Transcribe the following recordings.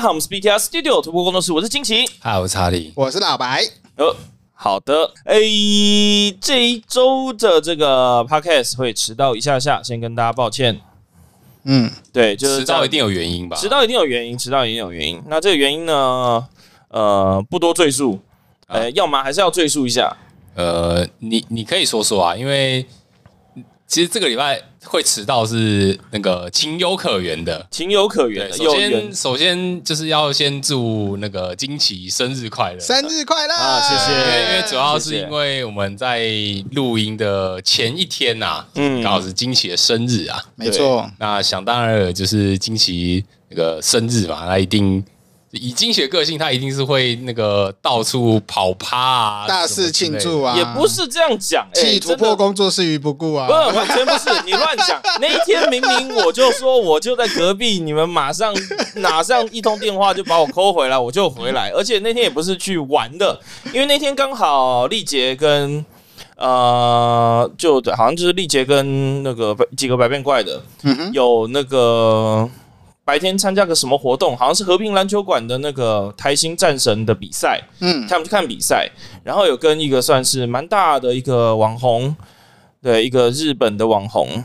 好，我们是 BTR Studio 突破工作室，我是金奇，嗨，我是查理，我是老白。呃，好的，哎，这一周的这个 Podcast 会迟到一下下，先跟大家抱歉。嗯，对，就是迟到一定有原因吧？迟到一定有原因，迟到一定有原因。那这个原因呢，呃，不多赘述，呃，啊、要么还是要赘述一下。呃，你你可以说说啊，因为其实这个礼拜。会迟到是那个情有可原的，情有可原的。首先，首先就是要先祝那个金奇生日快乐，生日快乐啊！谢谢。因为主要是因为我们在录音的前一天呐，嗯，刚好是金奇的生日啊，没错。那想当然就是金奇那个生日嘛，那一定。以金奇的个性，他一定是会那个到处跑趴啊，大肆庆祝啊，也不是这样讲，弃突破工作室于不顾啊，不，完全不是，你乱讲。那一天明明我就说我就在隔壁，你们马上马上一通电话就把我 call 回来，我就回来。而且那天也不是去玩的，因为那天刚好力杰跟呃，就好像就是力杰跟那个几个百变怪的，有那个。白天参加个什么活动，好像是和平篮球馆的那个台新战神的比赛，嗯，他们去看比赛，然后有跟一个算是蛮大的一个网红，对，一个日本的网红，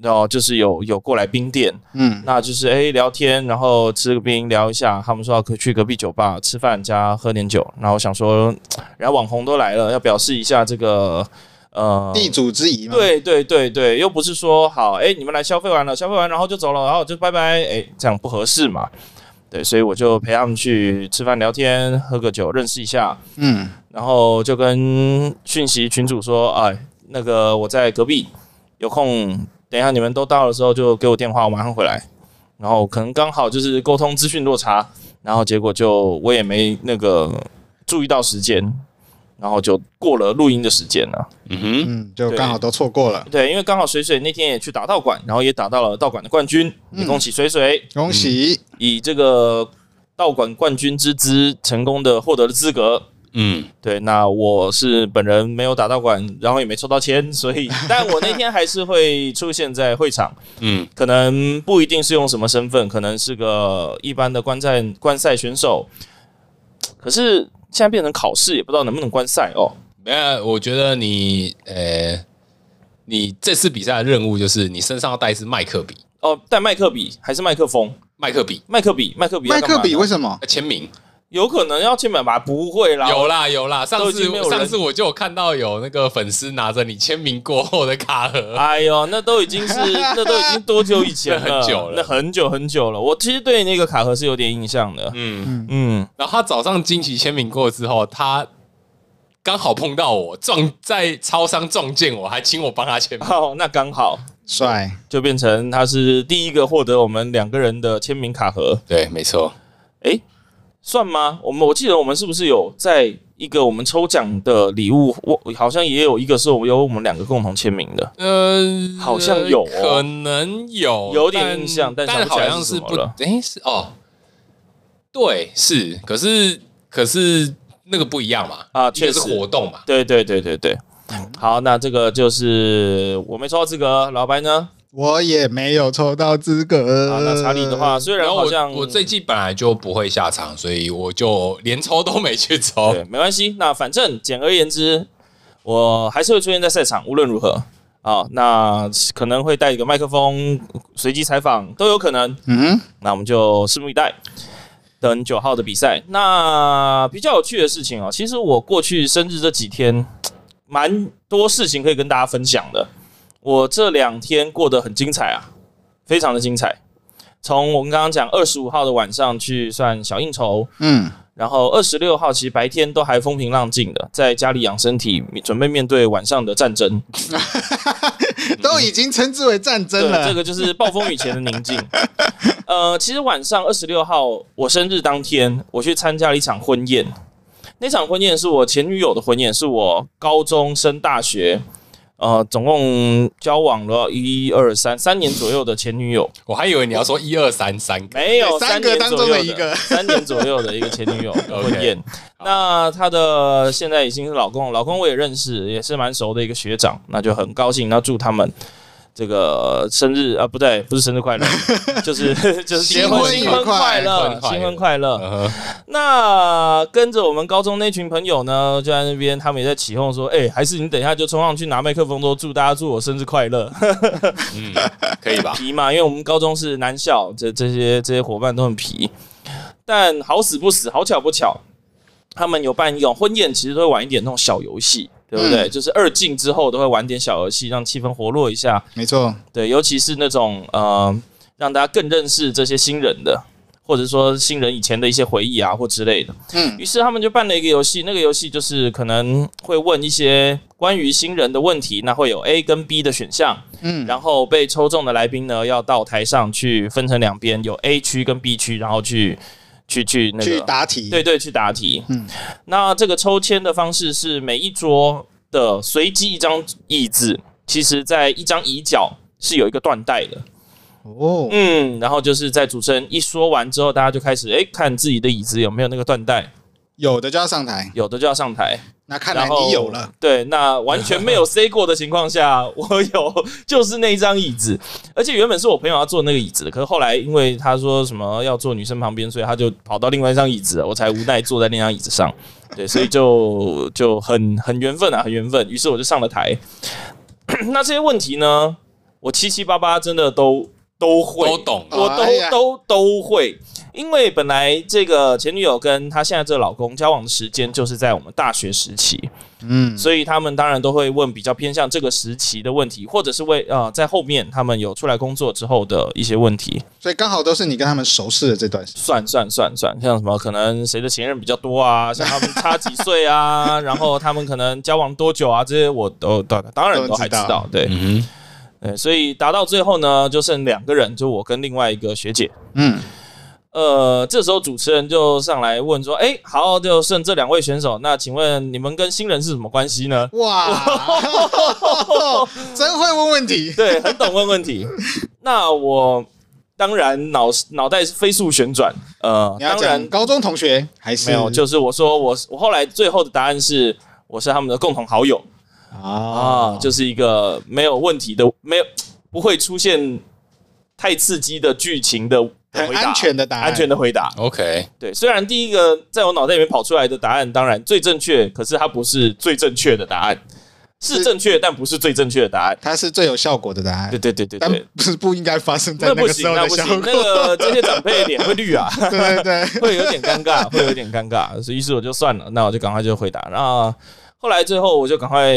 然后就是有有过来冰店，嗯，那就是哎、欸、聊天，然后吃个冰聊一下，他们说要可去隔壁酒吧吃饭加喝点酒，然后我想说，然后网红都来了，要表示一下这个。呃，地主之谊嘛，对对对对，又不是说好，哎，你们来消费完了，消费完然后就走了，然后就拜拜，哎，这样不合适嘛，对，所以我就陪他们去吃饭聊天，喝个酒，认识一下，嗯，然后就跟讯息群主说，哎，那个我在隔壁，有空等一下你们都到的时候就给我电话，我马上回来，然后可能刚好就是沟通资讯落差，然后结果就我也没那个注意到时间。然后就过了录音的时间了，嗯哼，嗯，就刚好都错过了。对，因为刚好水水那天也去打道馆，然后也打到了道馆的冠军，也恭喜水水，恭喜！以这个道馆冠军之姿，成功的获得了资格。嗯，对。那我是本人没有打道馆，然后也没抽到签，所以，但我那天还是会出现在会场。嗯，可能不一定是用什么身份，可能是个一般的观战观赛选手。可是。现在变成考试，也不知道能不能观赛哦。没有，我觉得你，呃，你这次比赛的任务就是你身上要带一支麦克笔哦，带麦克笔还是麦克风？麦克笔，麦克笔，麦克笔，麦克笔为什么？签名。有可能要签名吧？不会啦，有啦有啦。上次上次我就有看到有那个粉丝拿着你签名过后的卡盒。哎呦，那都已经是 那都已经多久以前了？很久了，那很久很久了。我其实对那个卡盒是有点印象的。嗯嗯。然后他早上惊奇签名过之后，他刚好碰到我撞在超商撞见我，还请我帮他签名。哦，那刚好帅，就变成他是第一个获得我们两个人的签名卡盒。对，没错。哎。算吗？我们我记得我们是不是有在一个我们抽奖的礼物，我好像也有一个是我有我们两个共同签名的。嗯，好像有，可能有，有点印象，但但好像是不，哎，是哦，对，是，可是可是那个不一样嘛，啊，确实是活动嘛，对对对对对。好，那这个就是我没抽到资格，老白呢？我也没有抽到资格。啊，那查理的话，虽然好像我，我这季本来就不会下场，所以我就连抽都没去抽。对，没关系。那反正简而言之，我还是会出现在赛场，无论如何啊。那可能会带一个麦克风，随机采访都有可能。嗯，那我们就拭目以待，等九号的比赛。那比较有趣的事情哦，其实我过去生日这几天，蛮多事情可以跟大家分享的。我这两天过得很精彩啊，非常的精彩。从我们刚刚讲二十五号的晚上去算小应酬，嗯，然后二十六号其实白天都还风平浪静的，在家里养身体，准备面对晚上的战争，都已经称之为战争了。这个就是暴风雨前的宁静。呃，其实晚上二十六号我生日当天，我去参加了一场婚宴。那场婚宴是我前女友的婚宴，是我高中升大学。呃，总共交往了一二三三年左右的前女友，我还以为你要说一二三三个，没有三个当中的一个，三年左右的一个前女友 婚宴。那她的现在已经是老公，老公我也认识，也是蛮熟的一个学长，那就很高兴。那祝他们这个生日啊，不对，不是生日快乐，就是 就是结婚新婚快乐，新婚快乐。那跟着我们高中那群朋友呢，就在那边，他们也在起哄说：“哎，还是你等一下就冲上去拿麦克风，说祝大家祝我生日快乐。”嗯，可以吧？皮嘛，因为我们高中是男校，这这些这些伙伴都很皮。但好死不死，好巧不巧，他们有办一种婚宴，其实都会玩一点那种小游戏。对不对？嗯、就是二进之后都会玩点小游戏，让气氛活络一下。没错，对，尤其是那种呃，让大家更认识这些新人的，或者说新人以前的一些回忆啊，或之类的。嗯，于是他们就办了一个游戏，那个游戏就是可能会问一些关于新人的问题，那会有 A 跟 B 的选项。嗯，然后被抽中的来宾呢，要到台上去分成两边，有 A 区跟 B 区，然后去。去去那个去答题，对对，去答题。嗯，那这个抽签的方式是每一桌的随机一张椅子，其实在一张椅角是有一个缎带的。哦，嗯，然后就是在主持人一说完之后，大家就开始哎看自己的椅子有没有那个缎带，有的就要上台，有的就要上台。那看来你有了，对，那完全没有 say 过的情况下，我有，就是那一张椅子，而且原本是我朋友要坐那个椅子的，可是后来因为他说什么要坐女生旁边，所以他就跑到另外一张椅子，我才无奈坐在那张椅子上，对，所以就就很很缘分啊，很缘分，于是我就上了台。那这些问题呢，我七七八八真的都都会，都懂，我都都都会。因为本来这个前女友跟她现在这个老公交往的时间就是在我们大学时期，嗯，所以他们当然都会问比较偏向这个时期的问题，或者是为啊、呃、在后面他们有出来工作之后的一些问题，所以刚好都是你跟他们熟识的这段时间，算算算算，像什么可能谁的前任比较多啊，像他们差几岁啊，然后他们可能交往多久啊，这些我都当当然都还知道，对，嗯，对，所以达到最后呢，就剩两个人，就我跟另外一个学姐，嗯。呃，这时候主持人就上来问说：“哎，好，就剩这两位选手，那请问你们跟新人是什么关系呢？”哇，真会问问题，对，很懂问问题。那我当然脑脑袋是飞速旋转，呃，当然高中同学还是没有，就是我说我我后来最后的答案是我是他们的共同好友啊，就是一个没有问题的，没有不会出现太刺激的剧情的。很安全的答案，安全的回答。OK，对，虽然第一个在我脑袋里面跑出来的答案当然最正确，可是它不是最正确的答案，是正确但不是最正确的答案。它是最有效果的答案。对对对对，对不是不应该发生在那个时候的效果。那个这些长辈脸会绿啊，对对对，会有点尴尬，会有点尴尬。所以于是我就算了，那我就赶快就回答。然后后来最后我就赶快，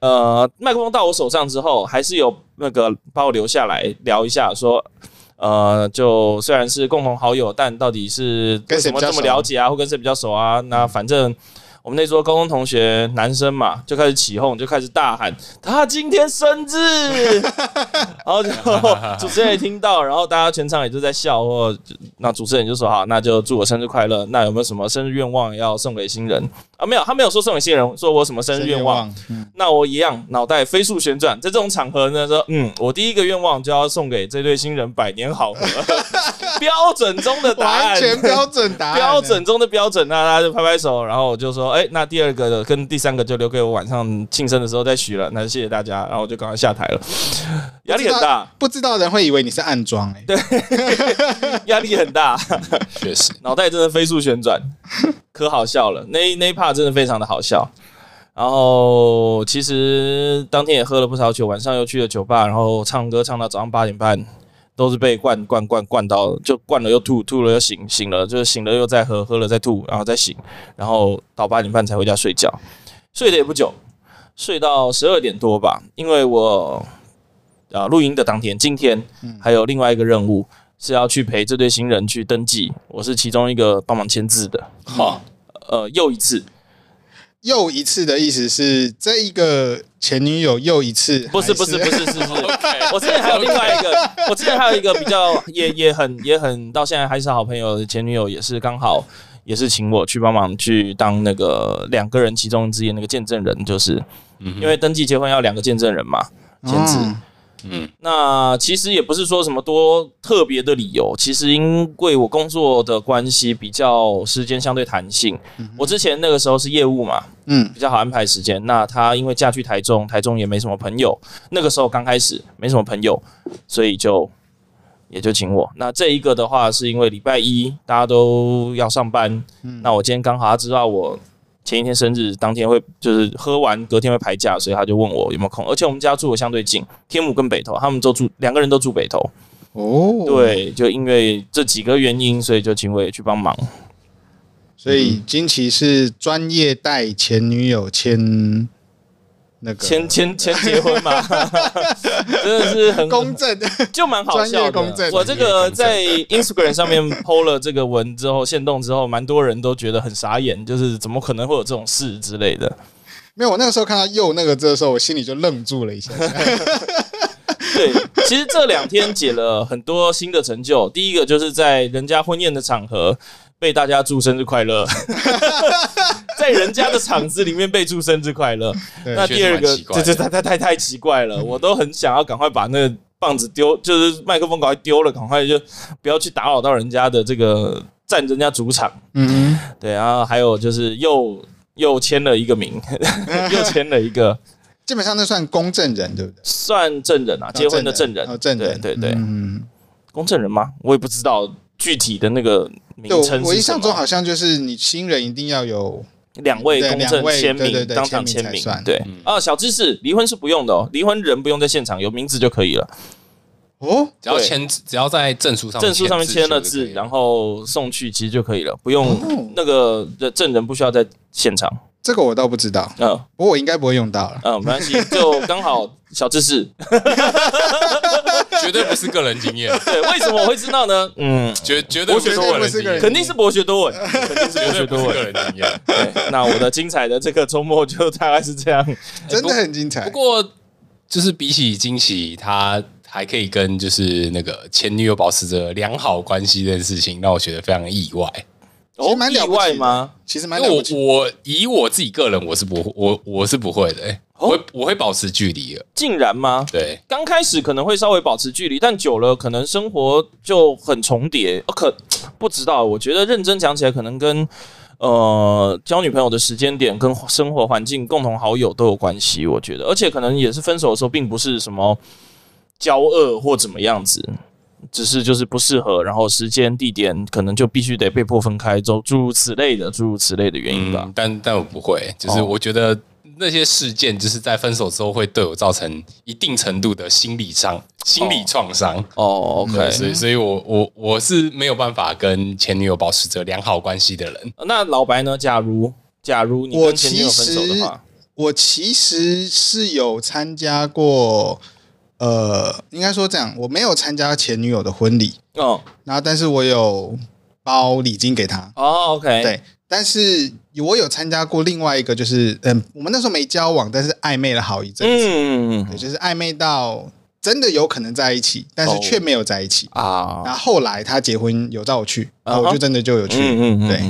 呃，麦克风到我手上之后，还是有那个把我留下来聊一下说。呃，就虽然是共同好友，但到底是为什么这么了解啊，或跟谁比较熟啊？那反正。我们那桌高中同学男生嘛，就开始起哄，就开始大喊他今天生日，然后就主持人也听到，然后大家全场也就在笑，或那主持人就说好，那就祝我生日快乐。那有没有什么生日愿望要送给新人啊？没有，他没有说送给新人，说我什么生日愿望。那我一样脑袋飞速旋转，在这种场合呢，说嗯，我第一个愿望就要送给这对新人百年好合，标准中的答案，完全标准答案，标准中的标准。那大家就拍拍手，然后我就说。哎，那第二个的跟第三个就留给我晚上庆生的时候再许了。那谢谢大家，然后我就赶快下台了。压力很大，不知道的人会以为你是暗装哎。对，压力很大，确实，脑袋真的飞速旋转，可好笑了。那那一 part 真的非常的好笑。然后其实当天也喝了不少酒，晚上又去了酒吧，然后唱歌唱到早上八点半。都是被灌灌灌灌到，就灌了又吐，吐了又醒，醒了就是醒了又再喝，喝了再吐，然后再醒，然后到八点半才回家睡觉，睡的也不久，睡到十二点多吧。因为我啊录音的当天，今天还有另外一个任务是要去陪这对新人去登记，我是其中一个帮忙签字的。好，呃，又一次。又一次的意思是这一个前女友又一次？不是不是不是是 是，我之前还有另外一个，我之前还有一个比较也也很也很到现在还是好朋友的前女友，也是刚好也是请我去帮忙去当那个两个人其中之一那个见证人，就是因为登记结婚要两个见证人嘛，签字。嗯，那其实也不是说什么多特别的理由，其实因为我工作的关系，比较时间相对弹性。嗯、我之前那个时候是业务嘛，嗯，比较好安排时间。那他因为嫁去台中，台中也没什么朋友，那个时候刚开始没什么朋友，所以就也就请我。那这一个的话，是因为礼拜一大家都要上班，嗯、那我今天刚好他知道我。前一天生日，当天会就是喝完，隔天会排假，所以他就问我有没有空。而且我们家住的相对近，天母跟北投，他们都住两个人都住北投。哦，对，就因为这几个原因，所以就请我也去帮忙。所以金奇是专业带前女友签。那个签签签结婚嘛，真的是很公正，就蛮好笑的。我这个在 Instagram 上面 PO 了这个文之后，现动之后，蛮多人都觉得很傻眼，就是怎么可能会有这种事之类的。没有，我那个时候看到又那个字的时候，我心里就愣住了一下。对，其实这两天解了很多新的成就。第一个就是在人家婚宴的场合。被大家祝生日快乐，在人家的场子里面被祝生日快乐。那第二个，这这太太太太奇怪了，我都很想要赶快把那个棒子丢，就是麦克风赶快丢了，赶快就不要去打扰到人家的这个占人家主场。嗯，对，然后还有就是又又签了一个名，又签了一个，基本上那算公证人对不对？算证人啊，结婚的证人，证人，对对对，嗯，公证人吗？我也不知道。具体的那个名称，我印象中好像就是你新人一定要有两位公证签名，当场签名。对。啊，小知识，离婚是不用的哦，离婚人不用在现场，有名字就可以了。哦，只要签，只要在证书上证书上面签了。字，然后送去，其实就可以了，不用那个的证人不需要在现场。这个我倒不知道，嗯，不过我应该不会用到了，嗯，没关系，就刚好小知识。绝对不是个人经验。对，为什么我会知道呢？嗯，绝绝对不是个人经验，肯定是博学多闻，肯定是博学多闻。个人经验。对，那我的精彩的这个周末就大概是这样，真的很精彩。不过，就是比起惊喜，他还可以跟就是那个前女友保持着良好关系这件事情，让我觉得非常意外。哦，蛮意外吗？其实蛮了不起。我我以我自己个人，我是不我我是不会的，欸。我会我会保持距离的，竟然吗？对，刚开始可能会稍微保持距离，但久了可能生活就很重叠。可 不知道，我觉得认真讲起来，可能跟呃交女朋友的时间点、跟生活环境、共同好友都有关系。我觉得，而且可能也是分手的时候，并不是什么交恶或怎么样子，只是就是不适合，然后时间地点可能就必须得被迫分开，诸诸如此类的诸如此类的原因吧。嗯、但但我不会，就是我觉得。那些事件就是在分手之后会对我造成一定程度的心理上心理创伤哦，OK，所以所以我我我是没有办法跟前女友保持着良好关系的人。那老白呢？假如假如你跟前女友分手的话，我其实是有参加过，呃，应该说这样，我没有参加前女友的婚礼哦，然后但是我有包礼金给她哦，OK，对。但是我有参加过另外一个，就是嗯，我们那时候没交往，但是暧昧了好一阵子，嗯嗯，对，就是暧昧到真的有可能在一起，但是却没有在一起啊。然后后来他结婚有叫我去，然后我就真的就有去，嗯嗯，对。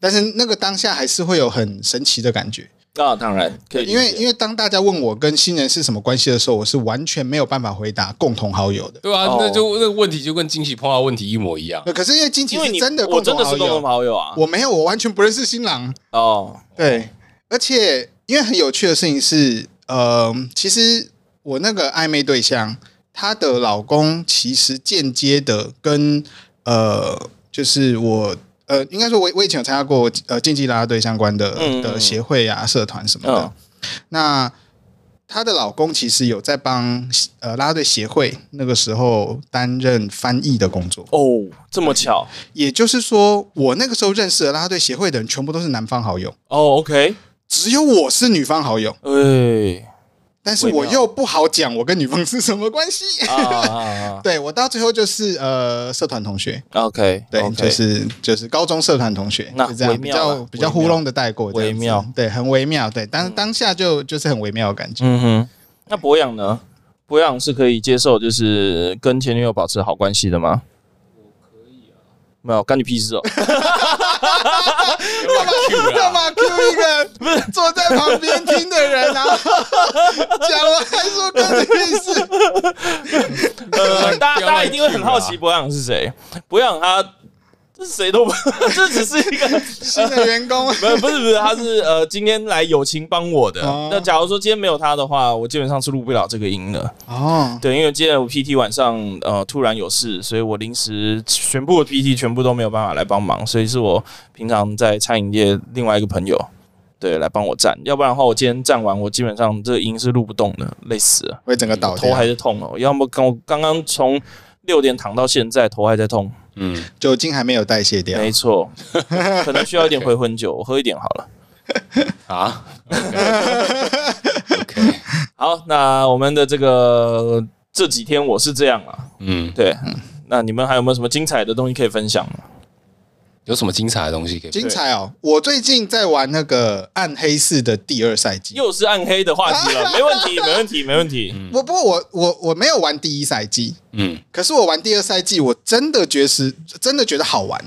但是那个当下还是会有很神奇的感觉。啊，当然可以，因为因为当大家问我跟新人是什么关系的时候，我是完全没有办法回答共同好友的。对啊，那就那个问题就跟惊喜碰到问题一模一样。可是因为惊喜是真的共同好友，我真的是共同好友啊，我没有，我完全不认识新郎。哦，对，而且因为很有趣的事情是，呃，其实我那个暧昧对象，她的老公其实间接的跟呃，就是我。呃，应该说我，我我以前有参加过呃竞技拉拉队相关的的协会啊、社团什么的。嗯、那她的老公其实有在帮呃拉拉队协会那个时候担任翻译的工作。哦，这么巧。也就是说，我那个时候认识的拉拉队协会的人，全部都是男方好友。哦，OK，只有我是女方好友。哎。但是我又不好讲我跟女方是什么关系，啊、对我到最后就是呃社团同学，OK，对就是就是高中社团同学，那这样比较比较糊弄的带过，微妙，对，很微妙，对，当当下就就是很微妙的感觉。嗯哼，那博养呢？博养是可以接受就是跟前女友保持好关系的吗？没有，干你屁事哦！干嘛干嘛 Q 一个不是坐在旁边听的人啊？讲了还说跟你屁事？呃，大家大家一定会很好奇博养是谁？博养他谁都不，这只是一个新的员工，不是不是不是，他是呃今天来友情帮我的。哦、那假如说今天没有他的话，我基本上是录不了这个音的。哦，对，因为今天我 PT 晚上呃突然有事，所以我临时全部的 PT 全部都没有办法来帮忙，所以是我平常在餐饮业另外一个朋友对来帮我站，要不然的话我今天站完，我基本上这个音是录不动的，累死了，会整个倒，头还是痛哦。要么刚我刚刚从六点躺到现在，头还在痛。嗯，酒精还没有代谢掉，没错，可能需要一点回魂酒，我喝一点好了。啊，OK，好，那我们的这个这几天我是这样啊，嗯，对，那你们还有没有什么精彩的东西可以分享？有什么精彩的东西可以？精彩哦！我最近在玩那个《暗黑四》的第二赛季，又是暗黑的话题了。没问题，没问题，没问题。我不过我我我没有玩第一赛季，嗯，可是我玩第二赛季，我真的觉得真的觉得好玩，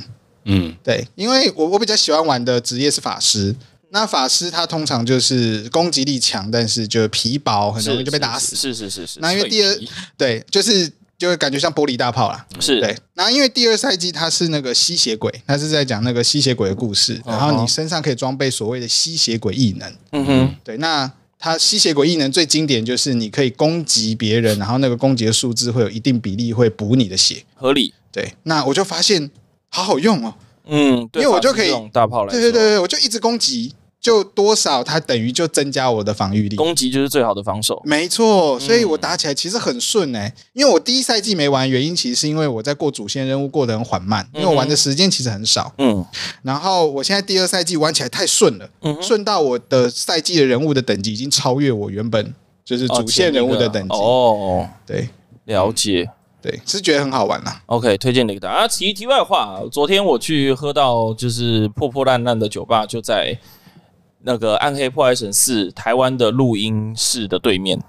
嗯，对，因为我我比较喜欢玩的职业是法师。那法师他通常就是攻击力强，但是就皮薄，很容易就被打死。是是是是。那因为第二对就是。就会感觉像玻璃大炮啦，是对。然后因为第二赛季它是那个吸血鬼，它是在讲那个吸血鬼的故事，然后你身上可以装备所谓的吸血鬼异能。嗯哼，对。那它吸血鬼异能最经典就是你可以攻击别人，然后那个攻击的数字会有一定比例会补你的血，合理。对。那我就发现好好用哦。嗯，因为我就可以大炮来，对对对对，我就一直攻击。就多少，它等于就增加我的防御力。攻击就是最好的防守，没错。所以我打起来其实很顺哎、欸，因为我第一赛季没玩，原因其实是因为我在过主线任务过得很缓慢，因为我玩的时间其实很少。嗯。然后我现在第二赛季玩起来太顺了，顺到我的赛季的人物的等级已经超越我原本就是主线人物的等级。哦，对，了解，对，是觉得很好玩啦。OK，推荐给大家。啊，题题外话，昨天我去喝到就是破破烂烂的酒吧，就在。那个《暗黑破坏神四》台湾的录音室的对面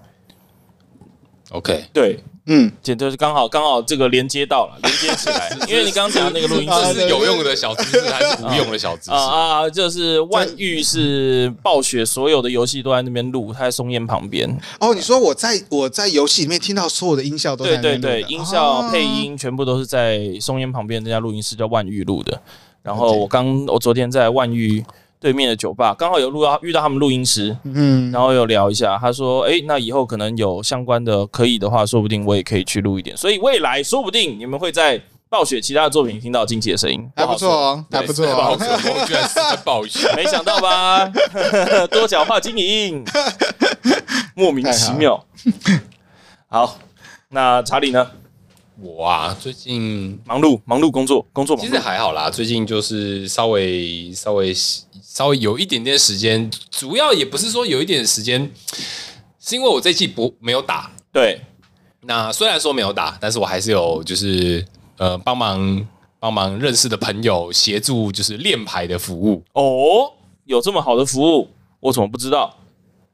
，OK，对，嗯，这就是刚好刚好这个连接到了，连接起来，因为你刚刚讲的那个录音室是有用的小知识还是无用的小知识？啊啊，就是万玉是暴雪所有的游戏都在那边录，他在松烟旁边。哦，你说我在我在游戏里面听到所有的音效都在对对对，音效配音全部都是在松烟旁边那家录音室叫万玉录的。然后我刚我昨天在万誉。对面的酒吧刚好有录到遇到他们录音师，嗯，然后有聊一下，他说：“哎，那以后可能有相关的可以的话，说不定我也可以去录一点。所以未来说不定你们会在暴雪其他的作品听到惊奇的声音，还不错哦，还不错哦。我居然是在暴雪，没想到吧？多角化经营，莫名其妙。好，那查理呢？我啊，最近忙碌忙碌工作，工作忙碌其实还好啦。最近就是稍微稍微。稍微有一点点时间，主要也不是说有一点时间，是因为我这季不没有打。对，那虽然说没有打，但是我还是有就是呃帮忙帮忙认识的朋友协助，就是练牌的服务。哦，有这么好的服务，我怎么不知道？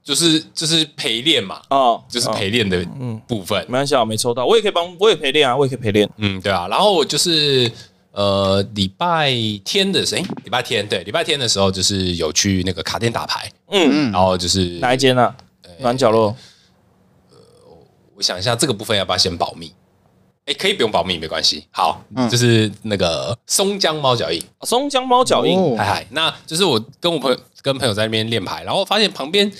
就是就是陪练嘛，哦，就是陪练的部分。没关系，我没抽到，我也可以帮，我也陪练啊，我也可以陪练。嗯，对啊，然后我就是。呃，礼拜天的时候，哎，礼拜天对，礼拜天的时候就是有去那个卡店打牌，嗯嗯，然后就是哪一间呢？暖角落。呃，我想一下，这个部分要不要先保密？哎，可以不用保密，没关系。好，就是那个松江猫脚印，松江猫脚印，嗨嗨，那就是我跟我朋友跟朋友在那边练牌，然后发现旁边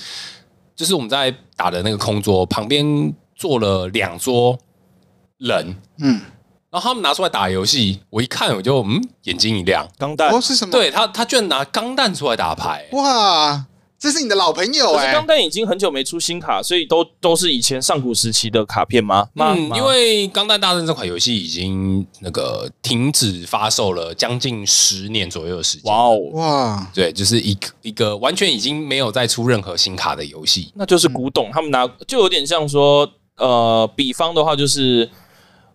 就是我们在打的那个空桌旁边坐了两桌人，嗯。然后他们拿出来打游戏，我一看我就嗯，眼睛一亮，钢弹哦是什么？对他，他居然拿钢弹出来打牌，哇！这是你的老朋友哎、欸。钢弹已经很久没出新卡，所以都都是以前上古时期的卡片吗？嗯，因为《钢弹大战》这款游戏已经那个停止发售了将近十年左右的时间。哇哦哇！对，就是一个一个完全已经没有再出任何新卡的游戏，那就是古董。他们拿就有点像说，呃，比方的话就是。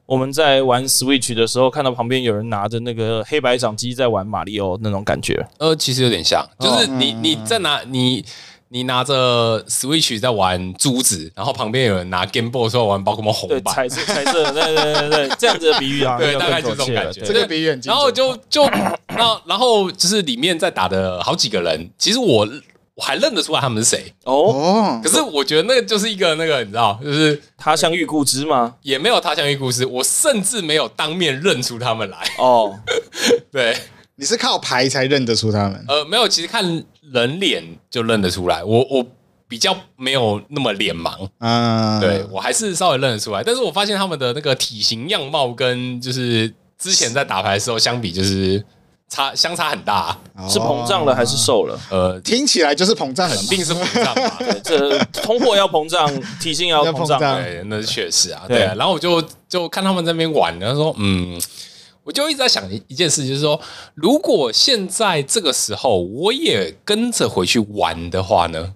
我们在玩 Switch 的时候，看到旁边有人拿着那个黑白掌机在玩马里奥那种感觉。呃，其实有点像，就是你你在拿你你拿着 Switch 在玩珠子，然后旁边有人拿 Game Boy 说玩宝可梦红白，彩色彩色，对对对对，这样子的比喻啊，对，大概就这种感觉。这个比喻很，然后就就那然后就是里面在打的好几个人，其实我。我还认得出来他们是谁哦。可是我觉得那个就是一个那个你知道，就是他乡遇故知吗？也没有他乡遇故知，我甚至没有当面认出他们来哦。对，你是靠牌才认得出他们？呃，没有，其实看人脸就认得出来。我我比较没有那么脸盲，嗯，对我还是稍微认得出来。但是我发现他们的那个体型样貌跟就是之前在打牌的时候相比，就是。差相差很大，是膨胀了还是瘦了？呃，听起来就是膨胀，肯定是膨胀嘛。这通货要膨胀，体型也要膨胀，对，那是确实啊。对，然后我就就看他们在那边玩，然后说，嗯，我就一直在想一件事，就是说，如果现在这个时候我也跟着回去玩的话呢，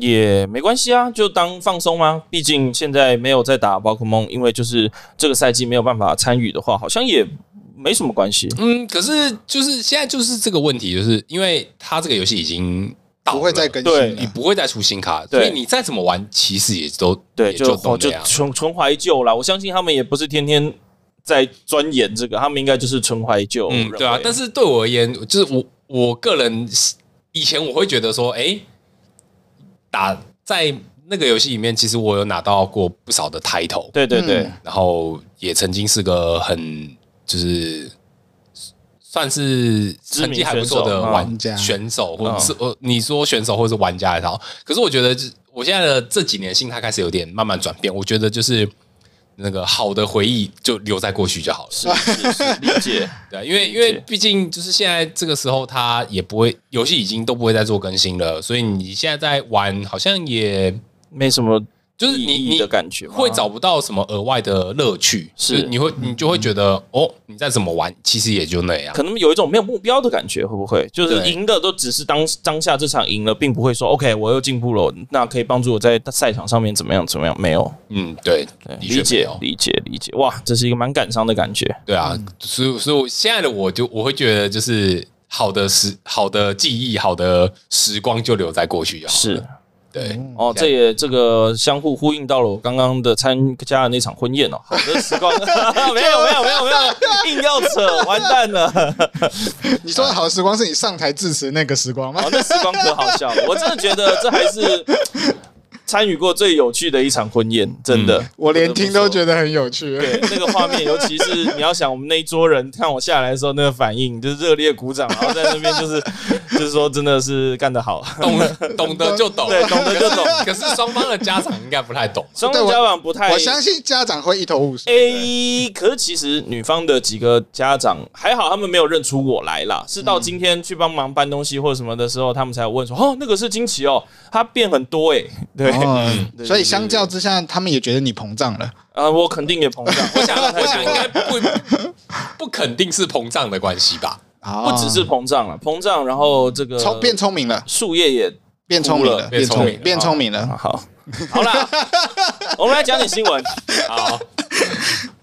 也没关系啊，就当放松嘛。毕竟现在没有在打宝可梦，因为就是这个赛季没有办法参与的话，好像也。没什么关系，嗯，可是就是现在就是这个问题，就是因为它这个游戏已经不会再更新，你不会再出新卡，所以你再怎么玩，其实也都对，就就纯纯怀旧啦。我相信他们也不是天天在钻研这个，他们应该就是纯怀旧，嗯，对啊。但是对我而言，就是我我个人以前我会觉得说，哎，打在那个游戏里面，其实我有拿到过不少的 title，对对对，然后也曾经是个很。就是算是成绩还不错的玩家选手，或者是呃，你说选手或者是玩家也好。可是我觉得，我现在的这几年心态开始有点慢慢转变。我觉得就是那个好的回忆就留在过去就好了。是是是，理解。对，因为因为毕竟就是现在这个时候，他也不会游戏已经都不会再做更新了，所以你现在在玩好像也没什么。就是你你的感觉会找不到什么额外的乐趣，是你会你就会觉得哦，你再怎么玩，其实也就那样。可能有一种没有目标的感觉，会不会？就是赢的都只是当当下这场赢了，并不会说 OK，我又进步了，那可以帮助我在赛场上面怎么样怎么样？没有，嗯，对，理解理解理解。哇，这是一个蛮感伤的感觉。对啊，所以所以我现在的我就我会觉得，就是好的时好的记忆，好的时光就留在过去就好了。是。对哦，这也这个相互呼应到了我刚刚的参加的那场婚宴哦。好的时光，没有没有没有没有，硬要扯，完蛋了。你说的好的时光是你上台致辞那个时光吗？哦，那时光可好笑了，我真的觉得这还是。参与过最有趣的一场婚宴，真的，嗯、我连听都觉得很有趣。对，那个画面，尤其是 你要想我们那一桌人看我下来的时候，那个反应就是热烈鼓掌，然后在那边就是 就是说，真的是干得好，懂懂得就懂，对，懂得就懂。可是双方的家长应该不太懂，双方家长不太，我相信家长会一头雾水。A，可是其实女方的几个家长还好，他们没有认出我来啦，是到今天去帮忙搬东西或者什么的时候，他们才有问说，哦，那个是惊奇哦，他变很多哎，对。所以相较之下，他们也觉得你膨胀了。呃，我肯定也膨胀。我想，我想应该不不肯定是膨胀的关系吧？不只是膨胀了，膨胀，然后这个聪变聪明了，树叶也变聪明了，变聪明，变聪明了。好，好了，我们来讲点新闻。好。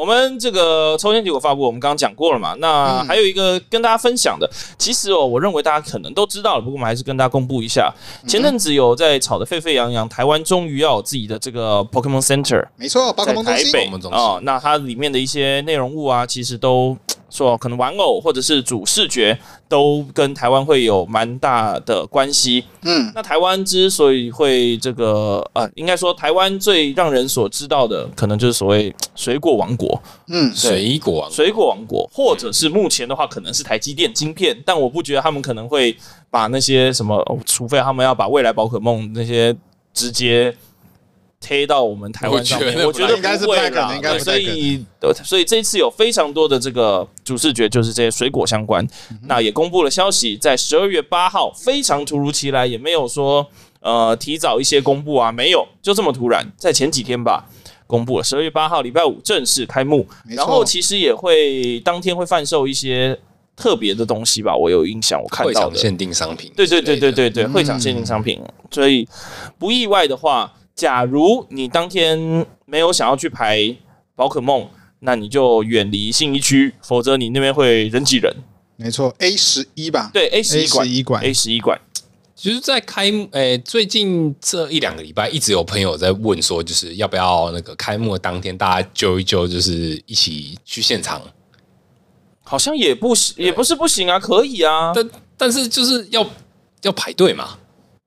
我们这个抽签结果发布，我们刚刚讲过了嘛？那还有一个跟大家分享的，其实哦，我认为大家可能都知道了，不过我们还是跟大家公布一下。前阵子有在吵得沸沸扬扬，台湾终于要有自己的这个 Pokemon Center，没错，宝可梦中心，台北哦，那它里面的一些内容物啊，其实都。说可能玩偶或者是主视觉都跟台湾会有蛮大的关系。嗯，那台湾之所以会这个呃，应该说台湾最让人所知道的，可能就是所谓水果王国。嗯，水果王水果王国，或者是目前的话，可能是台积电晶片，但我不觉得他们可能会把那些什么，除非他们要把未来宝可梦那些直接。贴到我们台湾上面，我觉得应该是不太可能，应该所以，所以这一次有非常多的这个主视觉，就是这些水果相关。那也公布了消息，在十二月八号，非常突如其来，也没有说呃提早一些公布啊，没有，就这么突然，在前几天吧，公布了十二月八号礼拜五正式开幕。然后其实也会当天会贩售一些特别的东西吧，我有印象，我看到的限定商品，对对对对对对，会场限定商品，所以不意外的话。假如你当天没有想要去排宝可梦，那你就远离信义区，否则你那边会人挤人。没错，A 十一吧？对，A 十一馆，A 十一馆。其实，在开诶、欸，最近这一两个礼拜，一直有朋友在问说，就是要不要那个开幕当天，大家揪一揪，就是一起去现场。好像也不行，也不是不行啊，可以啊。但但是就是要。要排队嘛？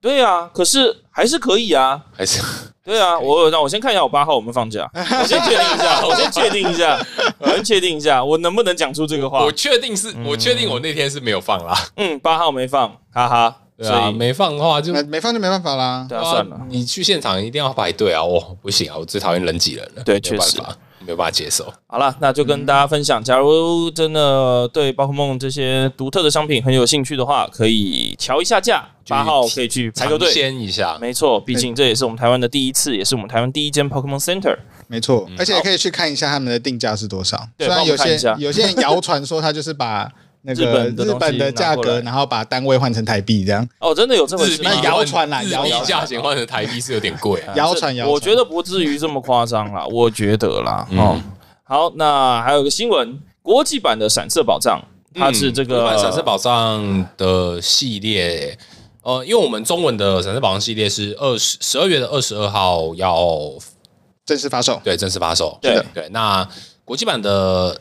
对啊，可是还是可以啊，还是对啊。我那我先看一下我八号我们放假，我先确定一下，我先确定一下，我先确定一下，我能不能讲出这个话？我确定是我确定我那天是没有放啦。嗯，八号没放，哈哈。对啊，没放的话就没放就没办法啦。对啊，算了，你去现场一定要排队啊！我不行啊，我最讨厌人挤人了。对，确实没有办法接受。好了，那就跟大家分享，假如真的对宝可梦这些独特的商品很有兴趣的话，可以瞧一下价。八号可以去排个队，先一下。没错，毕竟这也是我们台湾的第一次，也是我们台湾第一间 Pokemon Center。没错，而且也可以去看一下他们的定价是多少。虽然有些有些人谣传说他就是把。那个日本的价格，然后把单位换成台币，这样。哦，真的有这么那谣传啦，日币价钱换成台币是有点贵，谣传谣传，我觉得不至于这么夸张啦，我觉得啦，哦，好，那还有一个新闻，国际版的闪色宝藏，它是这个闪色宝藏的系列，呃，因为我们中文的闪色宝藏系列是二十十二月的二十二号要正式发售，对，正式发售，对。对，那国际版的。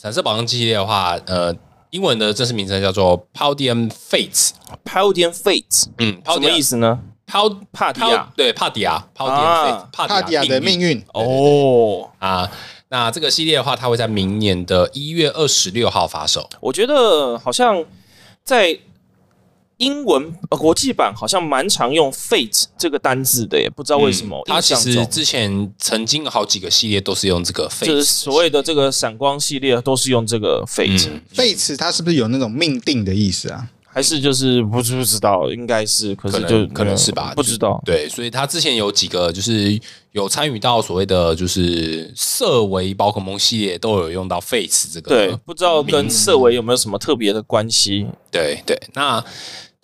闪色宝藏系列的话，呃，英文的正式名称叫做 p a l d i u m Fates。p a l d i u m Fates，嗯，什么意思呢？Pal 帕迪亚，对，帕迪亚帕迪亚的命运。哦，啊，那这个系列的话，它会在明年的一月二十六号发售。我觉得好像在。英文呃，国际版好像蛮常用 “fate” 这个单字的，耶不知道为什么。嗯、它其实之前曾经好几个系列都是用这个 “fate”，就是所谓的这个闪光系列都是用这个 “fate”、嗯。fate 它是不是有那种命定的意思啊？还是就是不是不知道？应该是，可是就可能，可能是吧，不知道。对，所以他之前有几个就是有参与到所谓的就是色违宝可梦系列，都有用到 “fate” 这个。对，不知道跟色违有没有什么特别的关系？对对，那。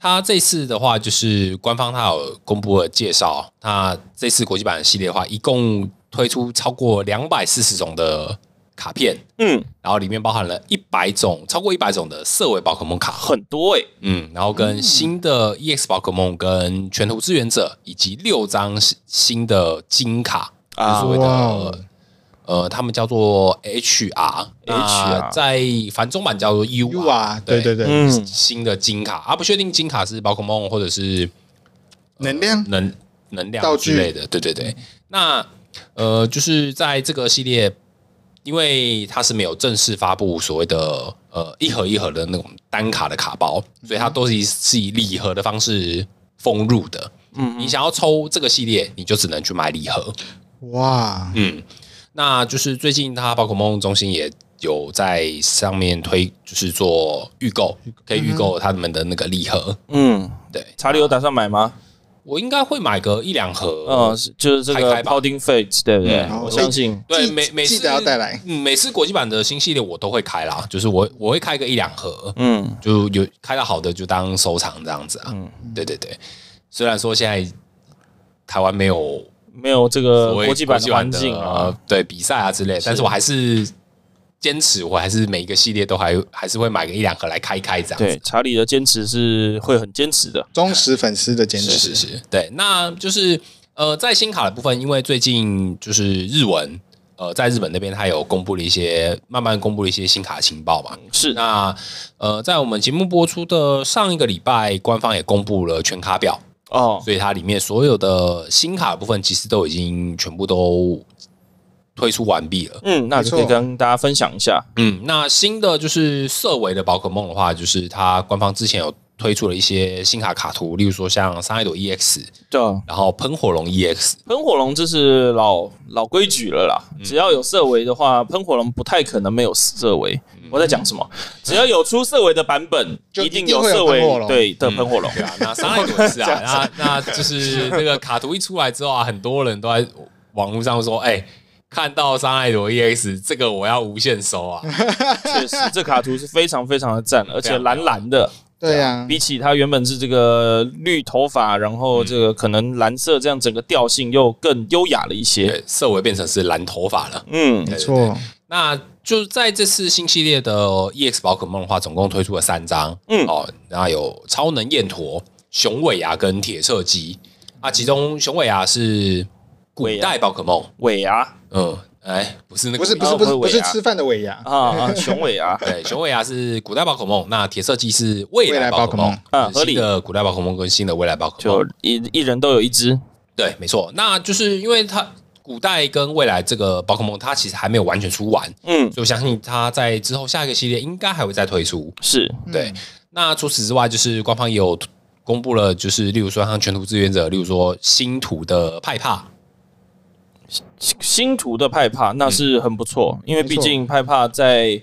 它这次的话，就是官方它有公布了介绍，它这次国际版的系列的话，一共推出超过两百四十种的卡片，嗯，然后里面包含了一百种，超过一百种的色违宝可梦卡，很多诶、欸，嗯，然后跟新的 EX 宝可梦跟全图志愿者以及六张新的金卡，啊，所谓的。呃，他们叫做 HR，HR 在繁中版叫做 UR，对对对，嗯，新的金卡啊，不确定金卡是宝可梦或者是能量能能量之类的，对对对。那呃，就是在这个系列，因为它是没有正式发布所谓的呃一盒一盒的那种单卡的卡包，所以它都是以是以礼盒的方式封入的。嗯，你想要抽这个系列，你就只能去买礼盒。哇，嗯。那就是最近，它宝可梦中心也有在上面推，就是做预购，可以预购他们的那个礼盒。嗯，对，查理有打算买吗？我应该会买个一两盒。嗯，就是这个 Fates，对不对？我相信。对，每每次要带来，嗯，每次国际版的新系列我都会开啦，就是我我会开个一两盒，嗯，就有开到好的就当收藏这样子啊。嗯，对对对。虽然说现在台湾没有。没有这个国际版的环境啊，对比赛啊之类，但是我还是坚持，我还是每一个系列都还还是会买个一两盒来开开这样。对，查理的坚持是会很坚持的，忠实粉丝的坚持是是是。对，那就是呃，在新卡的部分，因为最近就是日文，呃，在日本那边他有公布了一些，慢慢公布了一些新卡情报嘛。是，那呃，在我们节目播出的上一个礼拜，官方也公布了全卡表。哦，所以它里面所有的新卡的部分其实都已经全部都推出完毕了。嗯，那就可以跟大家分享一下。嗯，那新的就是色维的宝可梦的话，就是它官方之前有推出了一些新卡卡图，例如说像三海朵 EX，对，然后喷火龙 EX，喷火龙这是老老规矩了啦。只要有色违的话，喷火龙不太可能没有色违。我在讲什么？只要有出色违的版本，一定有色违对的喷火龙。对啊，那三海朵是啊，那那就是那个卡图一出来之后啊，很多人都在网络上说：“哎，看到桑艾朵 EX 这个我要无限收啊！” 确实，这卡图是非常非常的赞，而且蓝蓝的。对呀，比起它原本是这个绿头发，然后这个可能蓝色这样整个调性又更优雅了一些。色尾变成是蓝头发了。嗯，没错。那就在这次新系列的 EX 宝可梦的话，总共推出了三张，嗯。哦，然后有超能燕陀、雄尾牙跟铁色鸡。啊，其中雄尾牙是古代宝可梦，尾牙，嗯哎，不是那个，不是不是不是不是吃饭的尾牙。啊啊，熊尾牙，对，熊尾牙是古代宝可梦，那铁色鸡是未来宝可梦 啊，合理。的古代宝可梦跟新的未来宝可梦，就一一人都有一只，对，没错，那就是因为它古代跟未来这个宝可梦，它其实还没有完全出完，嗯，所以我相信它在之后下一个系列应该还会再推出，是。对。那除此之外，就是官方也有公布了，就是例如说像全图志愿者，例如说星图的派帕。星图的派帕那是很不错，嗯、因为毕竟派帕在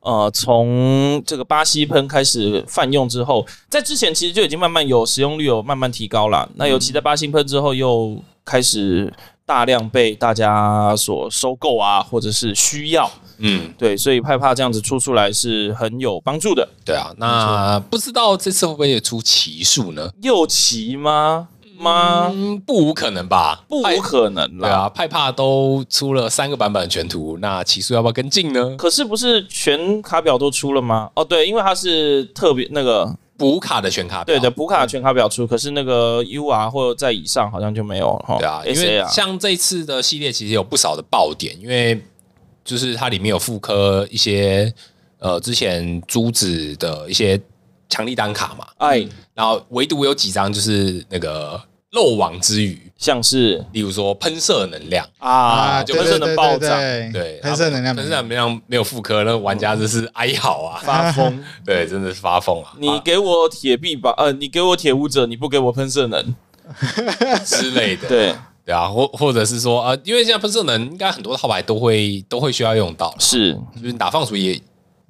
呃从这个巴西喷开始泛用之后，在之前其实就已经慢慢有使用率有慢慢提高了。那尤其在巴西喷之后，又开始大量被大家所收购啊，或者是需要。嗯，对，所以派帕这样子出出来是很有帮助的。对啊，那不知道这次会不会也出奇数呢？又奇吗？吗？嗯，不无可能吧，不无可能啦。对啊，派帕都出了三个版本的全图，那奇数要不要跟进呢？可是不是全卡表都出了吗？哦，对，因为它是特别那个补卡的全卡表，对的，补卡的全卡表出，可是那个 UR 或者在以上好像就没有。对啊，因为像这次的系列其实有不少的爆点，因为就是它里面有复刻一些呃之前珠子的一些。强力单卡嘛，哎，然后唯独有几张就是那个漏网之鱼，像是。例如说喷射能量。啊，就喷射能爆炸，对，喷射能量，喷射能量没有复刻，那玩家就是哀嚎啊，发疯，对，真的是发疯啊！你给我铁臂吧，呃，你给我铁舞者，你不给我喷射能。之类的，对。对啊，或或者是说啊，因为现在喷射能应该很多套牌都会都会需要用到，是，就是打放鼠也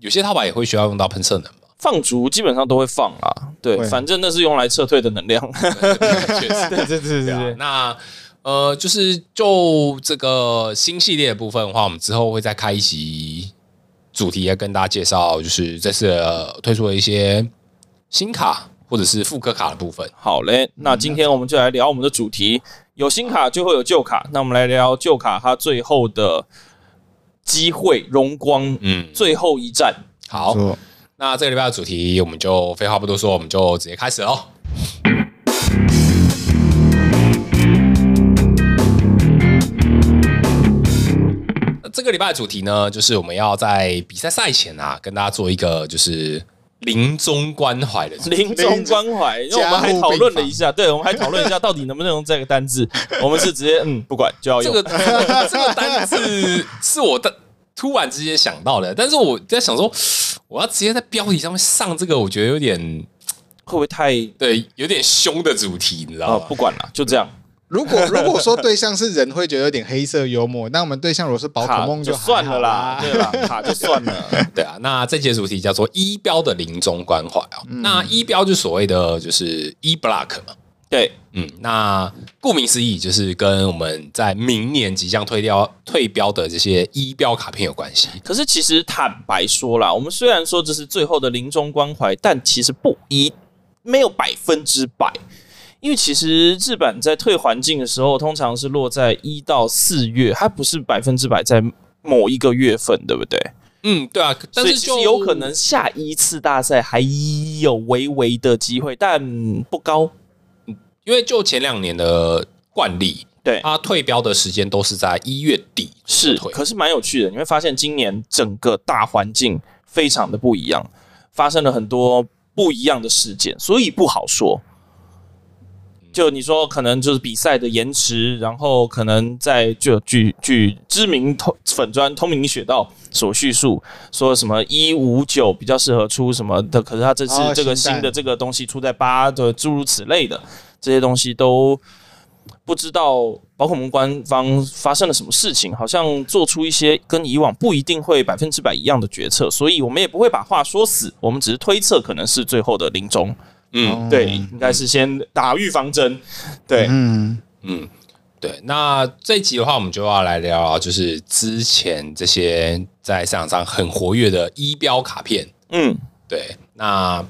有些套牌也会需要用到喷射能。放逐基本上都会放啊，对，反正那是用来撤退的能量。确实，对对对对。那呃，就是就这个新系列的部分的话，我们之后会再开一集主题，来跟大家介绍，就是这次推出的一些新卡或者是复刻卡的部分。好嘞，那今天我们就来聊我们的主题，有新卡就会有旧卡，那我们来聊旧卡它最后的机会荣光，嗯，最后一战。好。那这个礼拜的主题，我们就废话不多说，我们就直接开始喽。这个礼拜的主题呢，就是我们要在比赛赛前啊，跟大家做一个就是临终关怀的临终关怀，因为我们还讨论了一下，对，我们还讨论一下到底能不能用这个单字，我们是直接嗯不管就要用这个这个单字是我的。突然之间想到的，但是我在想说，我要直接在标题上面上这个，我觉得有点会不会太对，有点凶的主题，你知道吗？哦、不管了，就这样。如果如果说对象是人，会觉得有点黑色幽默，那我们对象如果是宝可梦，就算了啦，对吧？卡就算了。对啊，那这节主题叫做一标的临终关怀啊。嗯、那一标就所谓的就是一 block 嘛。对，嗯，那顾名思义，就是跟我们在明年即将退掉退标的这些一标卡片有关系。可是，其实坦白说啦，我们虽然说这是最后的临终关怀，但其实不一没有百分之百，因为其实日本在退环境的时候，通常是落在一到四月，它不是百分之百在某一个月份，对不对？嗯，对啊，但是就有可能下一次大赛还有微微的机会，但不高。因为就前两年的惯例，对，他退标的时间都是在一月底，是，可是蛮有趣的。你会发现今年整个大环境非常的不一样，发生了很多不一样的事件，所以不好说。就你说，可能就是比赛的延迟，然后可能在就据据知名通粉砖通明雪道所叙述，说什么一五九比较适合出什么的，可是他这次这个新的这个东西出在八的诸如此类的。这些东西都不知道，包括我们官方发生了什么事情，好像做出一些跟以往不一定会百分之百一样的决策，所以我们也不会把话说死，我们只是推测可能是最后的临终。嗯，对，应该是先打预防针。对，嗯嗯，对。那这一集的话，我们就要来聊聊，就是之前这些在市场上很活跃的一标卡片。嗯，对。那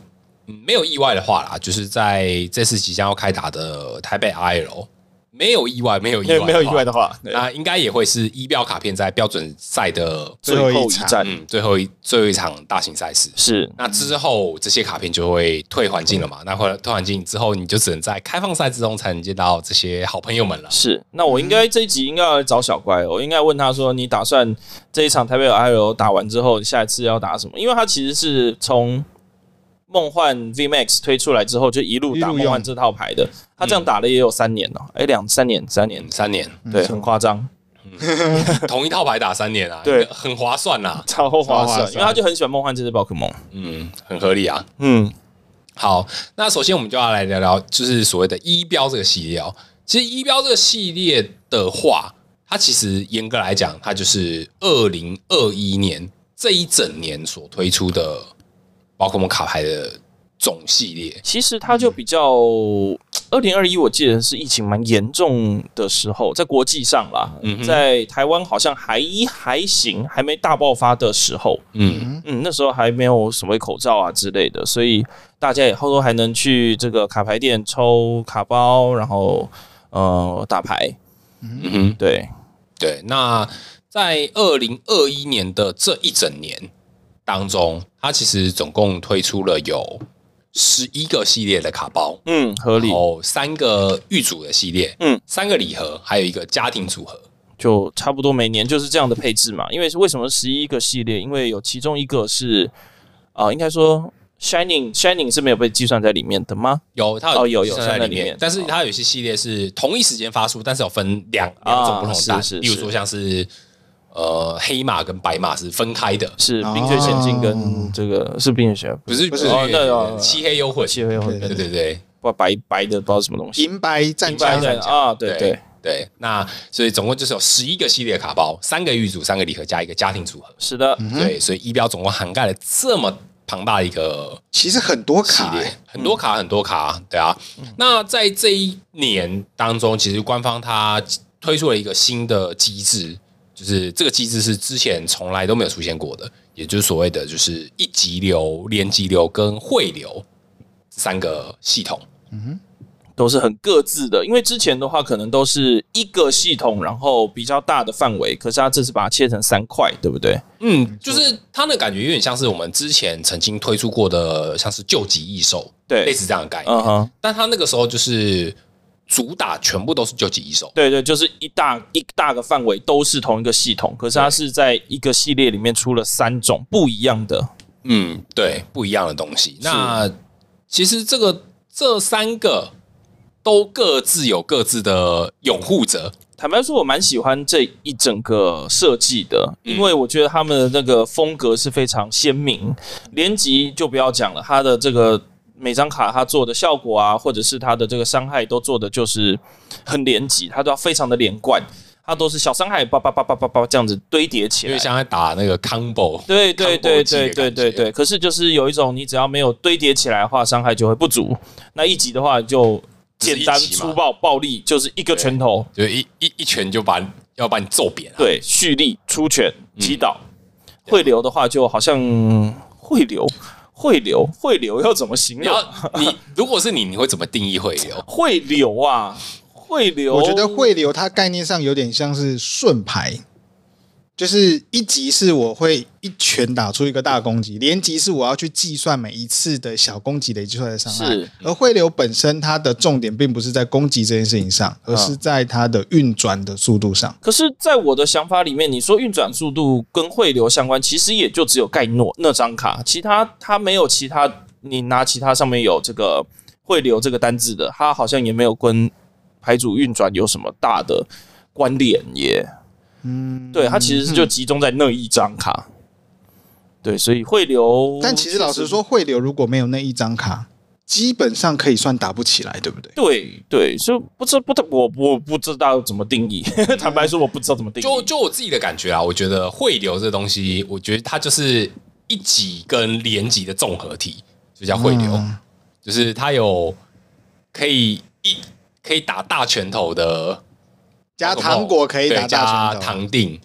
没有意外的话啦，就是在这次即将要开打的台北 IL，没有意外，没有意外，没有意外的话，那应该也会是一标卡片在标准赛的最后一站，嗯，最后一最后一场大型赛事是。那之后这些卡片就会退环境了嘛？那会退环境之后，你就只能在开放赛之中才能见到这些好朋友们了。是。那我应该这一集应该要找小乖，我应该问他说：“你打算这一场台北 LIL 打完之后，下一次要打什么？”因为他其实是从。梦幻 VMAX 推出来之后，就一路打梦幻这套牌的。他这样打了也有三年了，哎，两三年，三年，三年，对，很夸张。同一套牌打三年啊，对，很划算 呐，超划算，因为他就很喜欢梦幻这只宝可梦。嗯，很合理啊。嗯，好，那首先我们就要来聊聊，就是所谓的一标这个系列哦。其实一标这个系列的话，它其实严格来讲，它就是二零二一年这一整年所推出的。宝可梦卡牌的总系列，其实它就比较二零二一，我记得是疫情蛮严重的时候，在国际上啦，嗯、在台湾好像还还行，还没大爆发的时候，嗯。嗯，那时候还没有所谓口罩啊之类的，所以大家以后都还能去这个卡牌店抽卡包，然后呃打牌，嗯哼，对。对。那在二零二一年的这一整年。当中，它其实总共推出了有十一个系列的卡包，嗯，合理。哦，三个预组的系列，嗯，三个礼盒，还有一个家庭组合，就差不多每年就是这样的配置嘛。因为是为什么十一个系列？因为有其中一个是啊、呃，应该说 Shining Shining 是没有被计算在里面的吗？有，它有哦有有在里面，但是它有些系列是同一时间发出，但是有分两两种不同的单，例如说像是。呃，黑马跟白马是分开的，是冰雪仙境跟这个是冰雪，不是不是那漆黑幽魂，漆黑幽魂，对对对，不白白的不知道什么东西，银白战甲。啊，对对。对，那所以总共就是有十一个系列卡包，三个玉组，三个礼盒加一个家庭组合，是的，对，所以一标总共涵盖了这么庞大的一个，其实很多卡，很多卡很多卡，对啊，那在这一年当中，其实官方它推出了一个新的机制。就是这个机制是之前从来都没有出现过的，也就是所谓的就是一级流、连级流跟汇流三个系统，嗯哼，都是很各自的。因为之前的话可能都是一个系统，然后比较大的范围，可是它这次把它切成三块，对不对？嗯，就是它的感觉有点像是我们之前曾经推出过的，像是救急异兽，对，类似这样的概念。嗯哼，但它那个时候就是。主打全部都是究极一手，对对，就是一大一大个范围都是同一个系统，可是它是在一个系列里面出了三种不一样的，嗯，对，不一样的东西。那其实这个这三个都各自有各自的拥护者。坦白说，我蛮喜欢这一整个设计的，因为我觉得他们的那个风格是非常鲜明。连级就不要讲了，它的这个。每张卡它做的效果啊，或者是它的这个伤害都做的就是很连级，它都要非常的连贯，它都是小伤害叭叭叭叭叭叭这样子堆叠起来，因为像在打那个 combo，对对对对对对对。可是就是有一种，你只要没有堆叠起来的话，伤害就会不足。那一级的话就简单粗暴暴力，就是一个拳头，就一一一拳就把要把你揍扁。对，蓄力出拳击倒。汇流的话就好像汇流。汇流，汇流要怎么形容？你如果是你，你会怎么定义汇流？汇流啊，汇流，我觉得汇流它概念上有点像是顺排。就是一级是我会一拳打出一个大攻击，连级是我要去计算每一次的小攻击累积出来的伤害。是，而汇流本身它的重点并不是在攻击这件事情上，而是在它的运转的速度上。可是，在我的想法里面，你说运转速度跟汇流相关，其实也就只有盖诺那张卡，其他它没有其他。你拿其他上面有这个汇流这个单字的，它好像也没有跟牌组运转有什么大的关联耶。嗯，对，它其实就集中在那一张卡，嗯、对，所以汇流。但其实老实说，汇流如果没有那一张卡，基本上可以算打不起来，对不对？对对，所以不知不我我不知道怎么定义。坦白说，我不知道怎么定义。就就我自己的感觉啊，我觉得汇流这东西，我觉得它就是一级跟连级的综合体，就叫汇流，嗯、就是它有可以一可以打大拳头的。加糖果可以打加糖定，